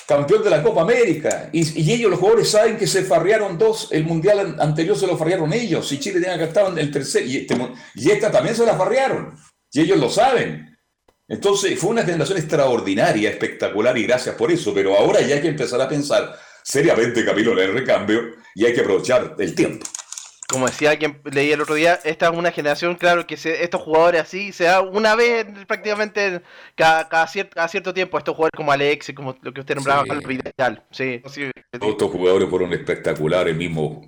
campeón de la Copa América. Y, ellos, los jugadores, saben que se farrearon dos, el mundial anterior se lo farrearon ellos. Y Chile tenía que estar en el tercer, y, este, y esta también se la farrearon. Y ellos lo saben. Entonces fue una generación extraordinaria, espectacular y gracias por eso, pero ahora ya hay que empezar a pensar seriamente, Camilo, en el recambio y hay que aprovechar el tiempo como decía alguien, leí el otro día, esta es una generación, claro, que estos jugadores así se da una vez prácticamente cada, cada, cierto, tiempo. Estos jugadores como Alex, como lo que usted nombraba, sí. Vidal. Sí, Todos estos jugadores fueron espectaculares, mismo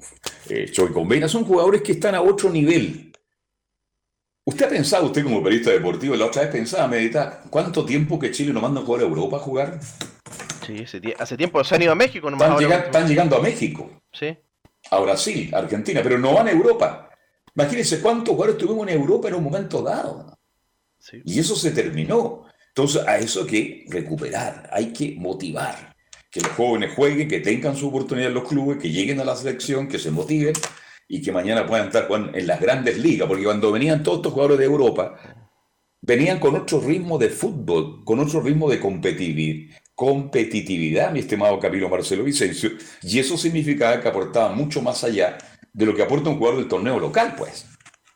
eh, Choi Convena, son jugadores que están a otro nivel. ¿Usted ha pensado, usted como periodista deportivo, la otra vez pensaba, meditar, cuánto tiempo que Chile no manda a jugar a Europa a jugar? Sí, hace, tiempo se han ido a México. están llegando a México. Sí a Brasil, Argentina, pero no van a Europa. Imagínense cuántos jugadores tuvimos en Europa en un momento dado. Y eso se terminó. Entonces, a eso hay que recuperar, hay que motivar. Que los jóvenes jueguen, que tengan su oportunidad en los clubes, que lleguen a la selección, que se motiven y que mañana puedan estar en las grandes ligas. Porque cuando venían todos estos jugadores de Europa, venían con otro ritmo de fútbol, con otro ritmo de competitividad, competitividad, mi estimado Camilo Marcelo Vicencio, y eso significaba que aportaba mucho más allá de lo que aporta un jugador del torneo local, pues.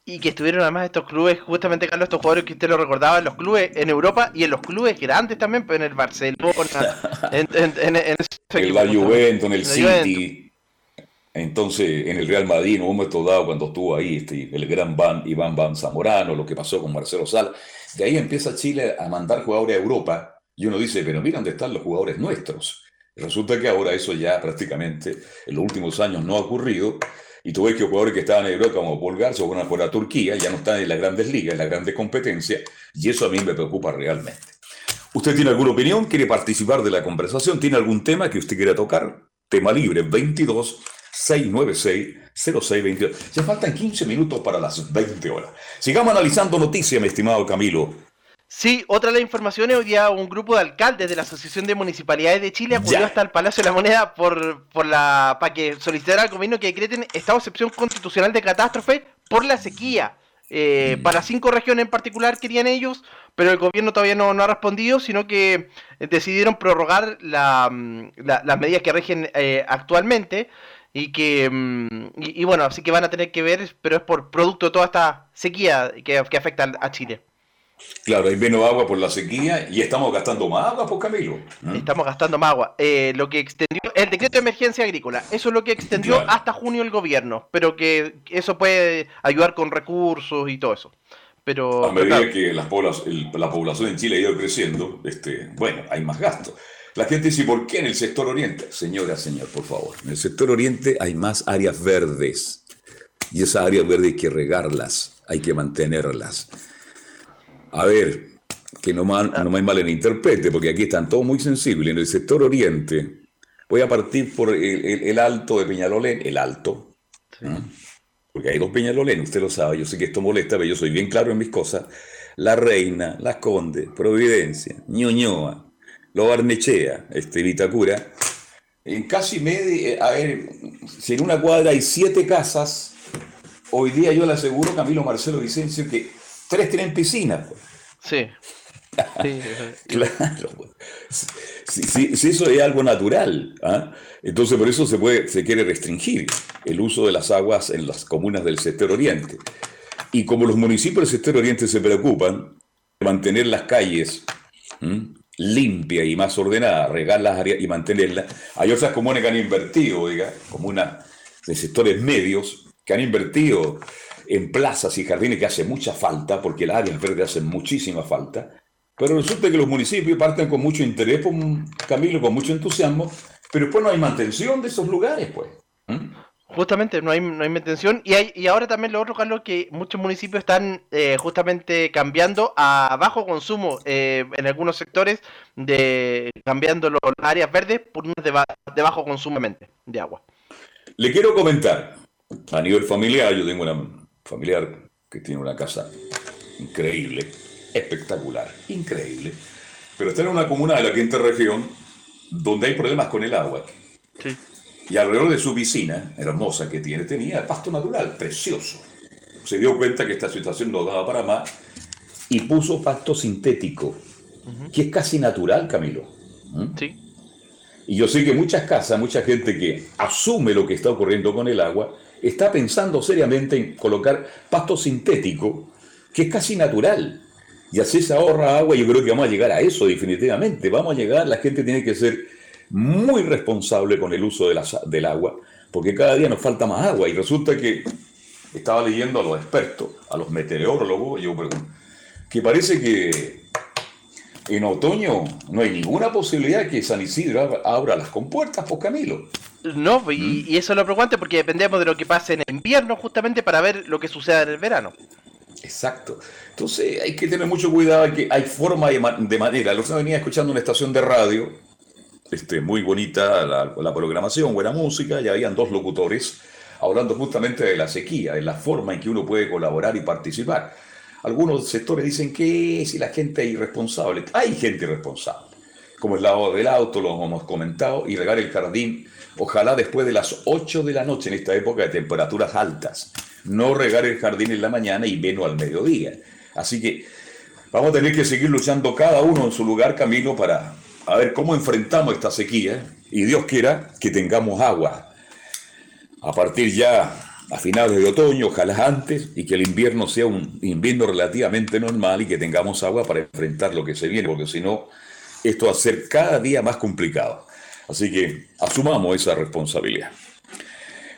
Y que estuvieron además estos clubes, justamente Carlos, estos jugadores que usted lo recordaba, en los clubes en Europa y en los clubes grandes también, pues en el Barcelona, *laughs* en, en, en, el la Juventus, en el City. Entonces, en el Real Madrid, en un momento dado, cuando estuvo ahí este, el gran Van, Iván Van Zamorano, lo que pasó con Marcelo Sala, de ahí empieza Chile a mandar jugadores a Europa y uno dice, pero mira dónde están los jugadores nuestros. resulta que ahora eso ya prácticamente en los últimos años no ha ocurrido. Y tú ves que jugadores que estaban en Europa, como Paul Garza van a jugar a Turquía, ya no están en las grandes ligas, en las grandes competencias. Y eso a mí me preocupa realmente. ¿Usted tiene alguna opinión? ¿Quiere participar de la conversación? ¿Tiene algún tema que usted quiera tocar? Tema libre 22 696 0622. Ya faltan 15 minutos para las 20 horas. Sigamos analizando noticias, mi estimado Camilo. Sí, otra de las informaciones, hoy día un grupo de alcaldes de la Asociación de Municipalidades de Chile acudió hasta el Palacio de la Moneda por, por la para que solicitara al gobierno que decreten estado de excepción constitucional de catástrofe por la sequía. Eh, mm. Para cinco regiones en particular querían ellos, pero el gobierno todavía no, ha respondido, sino que decidieron prorrogar la, mm, las medidas que rigen eh, actualmente y que mm, y, bueno, así que van a tener que ver, pero es por producto de toda esta sequía que, que afecta a Chile. Claro, hay menos agua por la sequía y estamos gastando más agua, por pues, Camilo. ¿Mm? Estamos gastando más agua. Eh, lo que extendió el decreto de emergencia agrícola, eso es lo que extendió hasta junio el gobierno, pero que eso puede ayudar con recursos y todo eso. Pero, a medida que la población en Chile ha ido creciendo, este, bueno, hay más gastos. La gente dice, ¿por qué en el sector oriente? Señora, señor, por favor. En el sector oriente hay más áreas verdes. Y esas áreas verdes hay que regarlas, hay que mantenerlas a ver, que no, mal, no me malinterprete, porque aquí están todos muy sensibles. En el sector oriente, voy a partir por el, alto de Peñalolén, el alto. Porque hay dos Peñalolén, usted lo sabe, yo sé que esto molesta, pero yo soy bien claro en mis cosas. La Reina, La Conde, Providencia, Ñoñoa, Lo Barnechea, este, Vitacura. En casi media, eh, a ver, si en una cuadra hay siete casas, hoy día yo le aseguro, Camilo Marcelo Vicencio, que tres tienen piscina. Pues. Sí. *laughs* claro. Pues. Si, eso es algo natural, ¿ah? entonces por eso se, puede, se quiere restringir el uso de las aguas en las comunas del sector oriente. Y como los municipios del sector oriente se preocupan de mantener las calles limpias y más ordenadas, regar las áreas y mantenerlas, hay otras comunas que han invertido, diga, comunas de sectores medios, que han invertido en plazas y jardines que hace mucha falta, porque las áreas verdes hacen muchísima falta, pero resulta que los municipios parten con mucho interés, con Camilo, con mucho entusiasmo, pero después no hay mantención de esos lugares, pues. ¿Mm? Justamente, no hay, no hay mantención. Y, hay, y ahora también lo otro, Carlos, que muchos municipios están eh, justamente cambiando a bajo consumo eh, en algunos sectores, de cambiando las áreas verdes por unas de, de bajo consumo de agua. Le quiero comentar, a nivel familiar, yo tengo una familiar que tiene una casa increíble, espectacular, increíble, pero está en una comuna de la quinta región donde hay problemas con el agua. Y alrededor de su piscina, hermosa que tiene, tenía pasto natural, precioso. Se dio cuenta que esta situación no daba para más y puso pasto sintético, que es casi natural, Camilo. ¿Mm? Sí. Y yo sé que muchas casas, mucha gente que asume lo que está ocurriendo con el agua, está pensando seriamente en colocar pasto sintético, que es casi natural. y así se ahorra agua. Yo creo que vamos a llegar a eso definitivamente. Vamos a llegar, la gente tiene que ser muy responsable con el uso del agua, porque cada día nos falta más agua y resulta que estaba leyendo a los expertos, a los meteorólogos, yo pregunto, que parece que en otoño no hay ninguna posibilidad que San Isidro abra las compuertas, por pues, Camilo. No, y, y, eso es lo preocupante porque dependemos de lo que pase en el invierno justamente para ver lo que suceda en el verano. Exacto. Entonces hay que tener mucho cuidado, que hay forma de, manera. Los venía escuchando una estación de radio, este, muy bonita la, la, programación, buena música, y habían dos locutores hablando justamente de la sequía, de la forma en que uno puede colaborar y participar. Algunos sectores dicen que si la gente es irresponsable, hay gente irresponsable, como el lado del auto, lo hemos comentado, y regar el jardín, ojalá después de las 8 de la noche en esta época de temperaturas altas no regar el jardín en la mañana y menos al mediodía. Así que vamos a tener que seguir luchando cada uno en su lugar camino para ver cómo enfrentamos esta sequía y Dios quiera que tengamos agua a partir ya a finales de otoño, ojalá antes, y que el invierno sea un invierno relativamente normal y que tengamos agua para enfrentar lo que se viene, porque si no, esto va a ser cada día más complicado. Así que asumamos esa responsabilidad.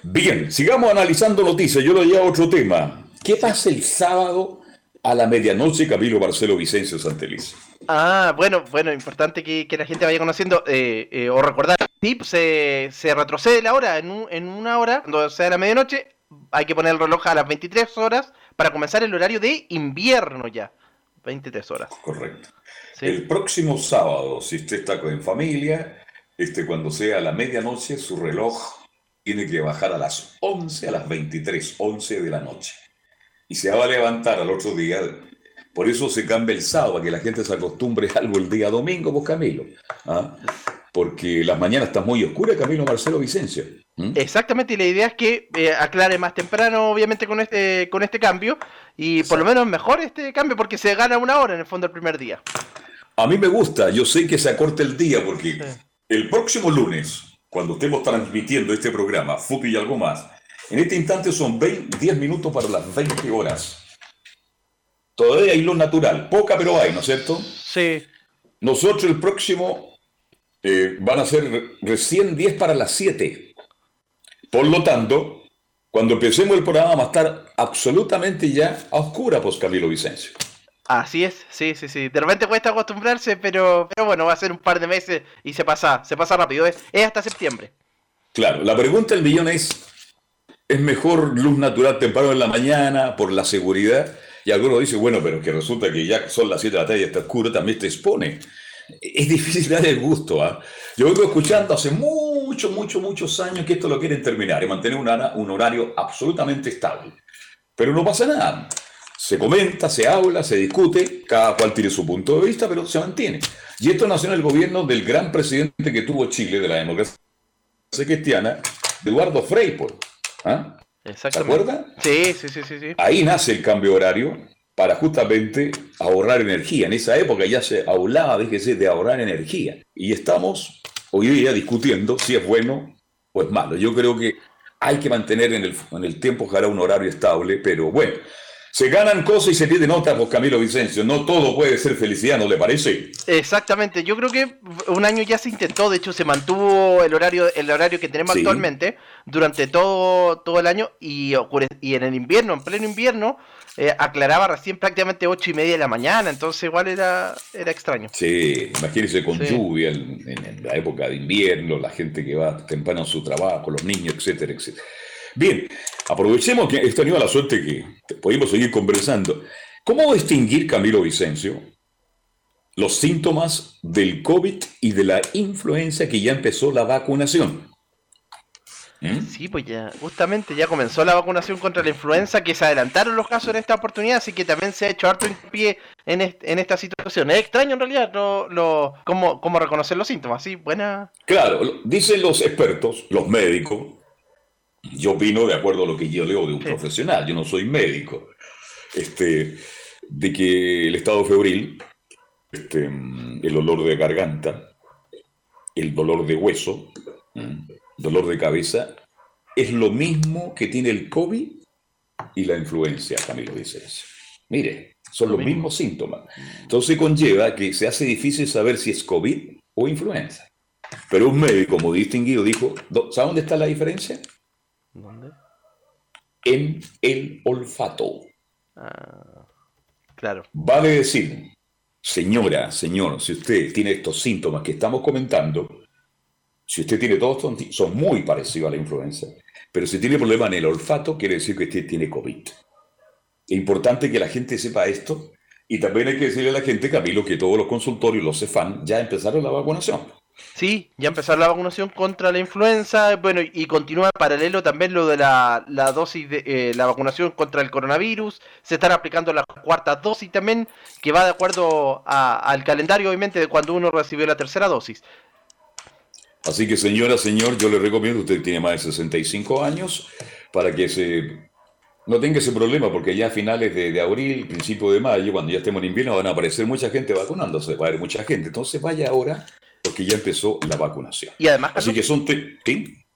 Bien, sigamos analizando noticias. Yo le doy a otro tema. ¿Qué pasa el sábado a la medianoche, Camilo Marcelo Vicencio Santeliz? Ah, bueno, bueno, importante que, la gente vaya conociendo eh, eh, o recordar. Sí, se, se retrocede la hora en, en una hora, cuando sea la medianoche, hay que poner el reloj a las 23 horas para comenzar el horario de invierno ya. 23 horas. Correcto. El próximo sábado, si usted está con familia, este, cuando sea la medianoche, su reloj tiene que bajar a las 11, a las 23, 11 de la noche. Y se va a levantar al otro día. Por eso se cambia el sábado, para que la gente se acostumbre a algo el día domingo, pues Camilo. ¿ah? Porque las mañanas están muy oscuras, Camilo Marcelo Vicencio. Exactamente, y la idea es que eh, aclare más temprano, obviamente, con este, con este cambio. Y por lo menos mejor este cambio, porque se gana una hora en el fondo el primer día. A mí me gusta, yo sé que se acorta el día, porque el próximo lunes, cuando estemos transmitiendo este programa, Futu y algo más, en este instante son 10 minutos para las 20 horas. Todavía hay luz natural, poca pero hay, ¿no es cierto? Sí. Nosotros el próximo eh, van a ser recién 10 para las 7. Por lo tanto, cuando empecemos el programa va a estar absolutamente ya a oscura, pues Camilo Vicencio. Así es, sí, sí, sí. De repente cuesta acostumbrarse, pero, pero bueno, va a ser un par de meses y se pasa, se pasa rápido. Es, hasta septiembre. Claro, la pregunta del millón es, ¿es mejor luz natural temprano en la mañana por la seguridad? Y algunos dicen, bueno, pero que resulta que ya son las 7 de la tarde y está oscuro, también te expone. Es difícil *laughs* dar el gusto. ¿ah? Yo vengo escuchando hace muchos, muchos, muchos años que esto lo quieren terminar y mantener un horario absolutamente estable. Pero no pasa nada se comenta, se habla, se discute, cada cual tiene su punto de vista, pero se mantiene. Y esto nació en el gobierno del gran presidente que tuvo Chile de la democracia cristiana, Eduardo Frei, ¿Ah? ¿Se acuerda? Sí, sí, sí, sí, Ahí nace el cambio horario para justamente ahorrar energía. En esa época ya se hablaba, déjese, de ahorrar energía. Y estamos hoy día discutiendo si es bueno o es malo. Yo creo que hay que mantener en el, en el tiempo, ojalá, un horario estable, pero bueno, se ganan cosas y se pierden otras, por Camilo Vicencio. No todo puede ser felicidad, ¿no le parece? Exactamente. Yo creo que un año ya se intentó, de hecho se mantuvo el horario, el horario que tenemos actualmente durante todo, todo el año y, y en el invierno, en pleno invierno, eh, aclaraba recién prácticamente ocho y media de la mañana, entonces igual era, era extraño. Sí, imagínese con lluvia en, en, la época de invierno, la gente que va temprano a su trabajo, los niños, etcétera, etcétera. Bien, aprovechemos que he tenido la suerte que podemos seguir conversando. ¿Cómo distinguir, Camilo Vicencio, los síntomas del COVID y de la influenza que ya empezó la vacunación? ¿Mm? Sí, pues ya, justamente ya comenzó la vacunación contra la influenza, que se adelantaron los casos en esta oportunidad, así que también se ha hecho harto hincapié en, en esta situación. Es extraño en realidad lo, cómo, cómo reconocer los síntomas, ¿sí? Buena. Claro, dicen los expertos, los médicos, yo opino de acuerdo a lo que yo leo de un profesional, yo no soy médico, este, de que el estado febril, este, el dolor de garganta, el dolor de hueso, dolor de cabeza, es lo mismo que tiene el COVID y la influencia, Camilo dice Mire, Son los mismos síntomas. Entonces conlleva que se hace difícil saber si es COVID o influenza. Pero un médico muy distinguido dijo, ¿sabe dónde está la diferencia? ¿Dónde? En el olfato. Ah, claro. Vale decir, señora, señor, si usted tiene estos síntomas que estamos comentando, si usted tiene todos estos, son muy parecidos a la influenza, pero si tiene problema en el olfato, quiere decir que usted tiene COVID. Es importante que la gente sepa esto y también hay que decirle a la gente, Camilo, que todos los consultorios, los CEFAN, ya empezaron la vacunación. Sí, ya empezó la vacunación contra la influenza, bueno, y continúa en paralelo también lo de la, dosis de eh, la vacunación contra el coronavirus, se están aplicando la cuarta dosis también, que va de acuerdo al calendario, obviamente, de cuando uno recibió la tercera dosis. Así que señora, señor, yo le recomiendo, usted tiene más de 65 años, para que se no tenga ese problema, porque ya a finales de, abril, principio de mayo, cuando ya estemos en invierno, van a aparecer mucha gente vacunándose, va a haber mucha gente. Entonces vaya ahora porque ya empezó la vacunación. Y además, Así que son...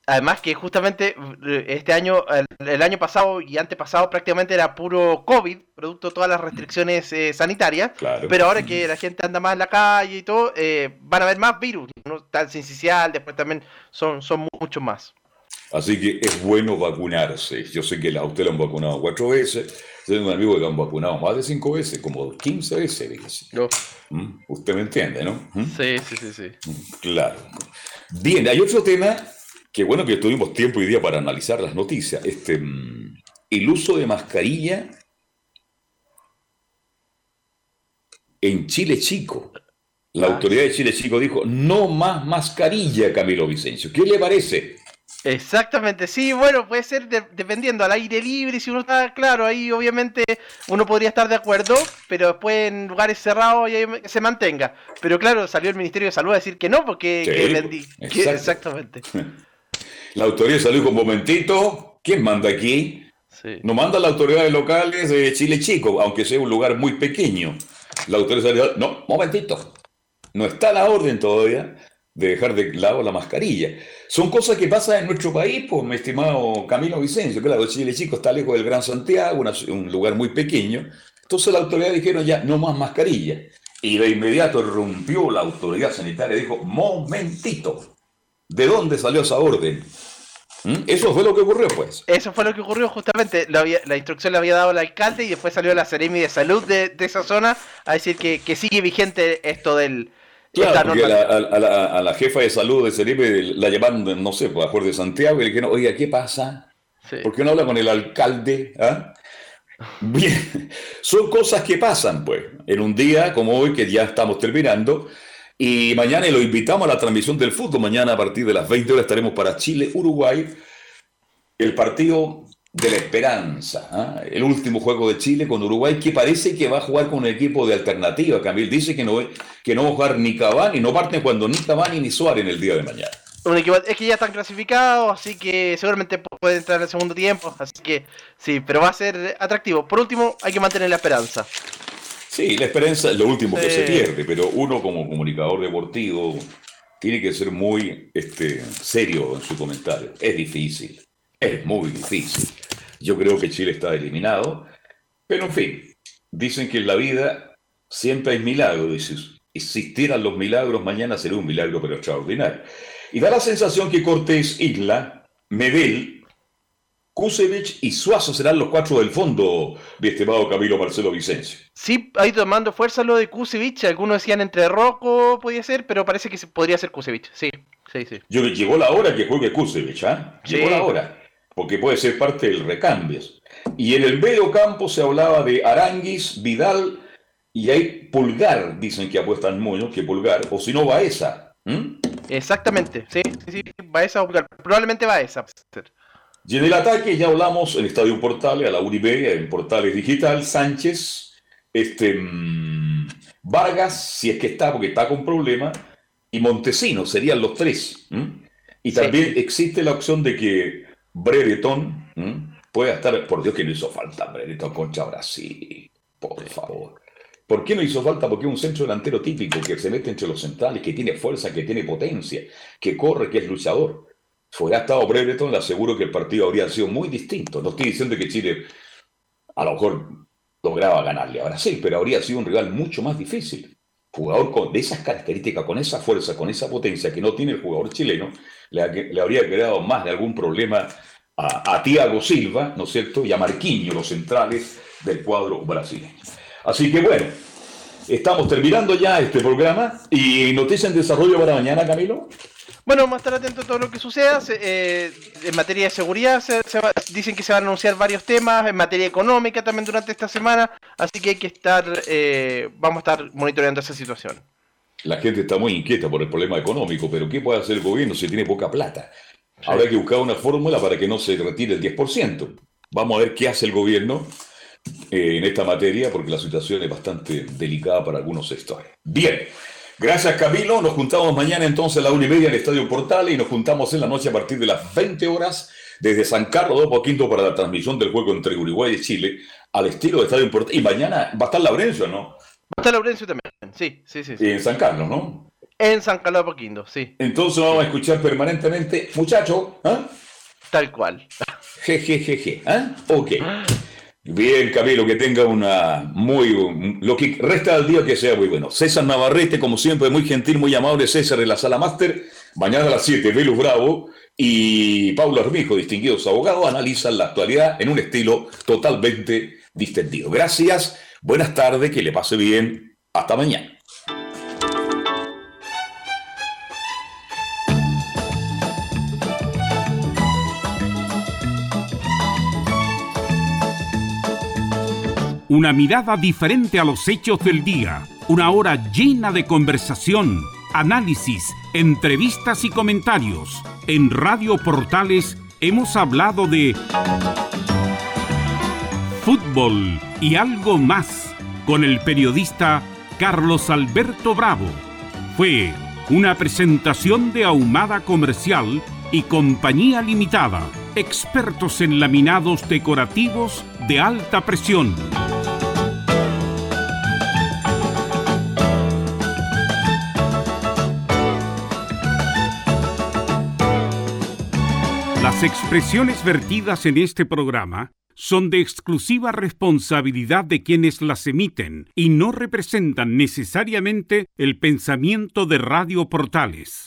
Además que justamente eh, este año, el, año pasado y antepasado prácticamente era puro COVID, producto de todas las restricciones eh, sanitarias. Pero ahora que la gente anda más en la calle y todo, eh, van a haber más virus, ¿no? Tan sincicial, después también son, son muchos más. Así que es bueno vacunarse. Yo sé que a usted lo han vacunado cuatro veces. Tengo un amigo que lo han vacunado más de cinco veces, como 15 veces. ¿Mm? Usted me entiende, ¿no? ¿Mm? Sí, sí, sí, sí. Mm, claro. Bien, hay otro tema que bueno que tuvimos tiempo y día para analizar las noticias. Este, el uso de mascarilla en Chile Chico. La ah. autoridad de Chile Chico dijo, no más mascarilla, Camilo Vicencio. ¿Qué le parece? Exactamente, sí, bueno, puede ser dependiendo al aire libre, si uno está claro, ahí obviamente uno podría estar de acuerdo, pero después en lugares cerrados y se mantenga. Pero claro, salió el Ministerio de Salud a decir que no, porque *laughs* exactamente. La autoridad de salud un momentito, ¿quién manda aquí? No manda la autoridades locales de Chile Chico, aunque sea un lugar muy pequeño. La autoridad de salud, no, momentito, no está la orden todavía de dejar de lado la mascarilla. Son cosas que pasan en nuestro país, pues, mi estimado Camilo Vicencio. Claro, Chile Chico está lejos del Gran Santiago, un lugar muy pequeño. Entonces la autoridad dijeron ya, no más mascarilla. Y de inmediato rompió la autoridad sanitaria y dijo, momentito, ¿de dónde salió esa orden? ¿Mm? Eso fue lo que ocurrió, pues. Eso fue lo que ocurrió, justamente. La, instrucción la había dado el alcalde y después salió la Seremi de Salud de, esa zona a decir que, que sigue vigente esto del, Claro, porque a la, jefa de salud de Ceribe la llevaron, no sé, pues, a Jorge de Santiago y le dijeron, oiga, ¿qué pasa? ¿Por qué no habla con el alcalde? ¿Ah? *laughs* Bien, son cosas que pasan, pues, en un día como hoy que ya estamos terminando. Y mañana lo invitamos a la transmisión del fútbol. Mañana a partir de las 20 horas estaremos para Chile, Uruguay. El partido de la esperanza. ¿ah? El último juego de Chile con Uruguay, que parece que va a jugar con un equipo de alternativa. Camil dice que no, que no va a jugar ni Cavani, no parte cuando ni Cavani ni Suárez en el día de mañana. es que ya están clasificados, así que seguramente puede entrar en el segundo tiempo. Así que sí, pero va a ser atractivo. Por último, hay que mantener la esperanza. Sí, la esperanza es lo último que se pierde, pero uno como comunicador deportivo tiene que ser muy este, serio en su comentario. Es difícil, es muy difícil. Yo creo que Chile está eliminado. Pero en fin, dicen que en la vida siempre hay milagros. si existieran los milagros, mañana sería un milagro pero extraordinario. Y da la sensación que Cortés, Isla, Medel, Kusevich y Suazo serán los cuatro del fondo, mi estimado Camilo Marcelo Vicencio. Sí, ido tomando fuerza lo de Kusevich. Algunos decían entre Rocco podía ser, pero parece que podría ser Kusevich. Sí, sí, sí. Yo, llegó la hora que juegue Kusevich, ¿ah? Llegó la hora porque puede ser parte del recambio. Y en el medio campo se hablaba de Aranguis, Vidal y hay Pulgar, dicen que apuestan mucho, que Pulgar, o si no Baeza. Exactamente, sí, sí, Baeza o Pulgar, probablemente Baeza. Y en el ataque ya hablamos en Estadio Portales, a la Uribe, en Portales Digital, Sánchez, este, mm, Vargas, si es que está, porque está con problema, y Montesino, serían los tres. Y también existe la opción de que Brereton puede estar, por Dios que no hizo falta Brereton contra Brasil, por favor. ¿Por qué no hizo falta? Porque es un centro delantero típico que se mete entre los centrales, que tiene fuerza, que tiene potencia, que corre, que es luchador. Fuera estado Brereton, le aseguro que el partido habría sido muy distinto. No estoy diciendo que Chile, a lo mejor lograba ganarle a Brasil, pero habría sido un rival mucho más difícil. Jugador con, de esas características, con esa fuerza, con esa potencia que no tiene el jugador chileno, le, le habría creado más de algún problema a, a Thiago Silva, ¿no es cierto? Y a Marquinhos, los centrales del cuadro brasileño. Así que bueno, estamos terminando ya este programa y noticia en desarrollo para mañana, Camilo. Bueno, vamos a estar atentos a todo lo que suceda. Eh, en materia de seguridad dicen que se van a anunciar varios temas, en materia económica también durante esta semana, así que hay que estar, eh, vamos a estar monitoreando esa situación. La gente está muy inquieta por el problema económico, pero ¿qué puede hacer el gobierno si tiene poca plata? Habrá que buscar una fórmula para que no se retire el 10%. Vamos a ver qué hace el gobierno eh, en esta materia, porque la situación es bastante delicada para algunos sectores. Bien, gracias Camilo. Nos juntamos mañana entonces a la una y media en el Estadio Portales y nos juntamos en la noche a partir de las 20 horas desde San Carlos de Poquinto para la transmisión del juego entre Uruguay y Chile al estilo de Estadio Portales. Y mañana va a estar Laurencio, ¿no? Va a estar Laurencio también, sí, sí, sí. Y en San Carlos, ¿no? En San Carlos de sí. Entonces vamos a escuchar permanentemente, muchacho, ¿ah? Tal cual. Jejejeje, ¿ah? Ok. Bien, Camilo, que tenga una muy. Lo que resta del día que sea muy bueno. César Navarrete, como siempre, muy gentil, muy amable. César en la sala máster. Mañana a las 7, Velus Bravo y Paulo Armijo, distinguidos abogados, analizan la actualidad en un estilo totalmente distendido. Gracias, buenas tardes, que le pase bien. Hasta mañana. Una mirada diferente a los hechos del día. Una hora llena de conversación, análisis, entrevistas y comentarios. En Radio Portales hemos hablado de fútbol y algo más con el periodista Carlos Alberto Bravo. Fue una presentación de Ahumada Comercial y Compañía Limitada, expertos en laminados decorativos de alta presión. Las expresiones vertidas en este programa son de exclusiva responsabilidad de quienes las emiten y no representan necesariamente el pensamiento de Radio Portales.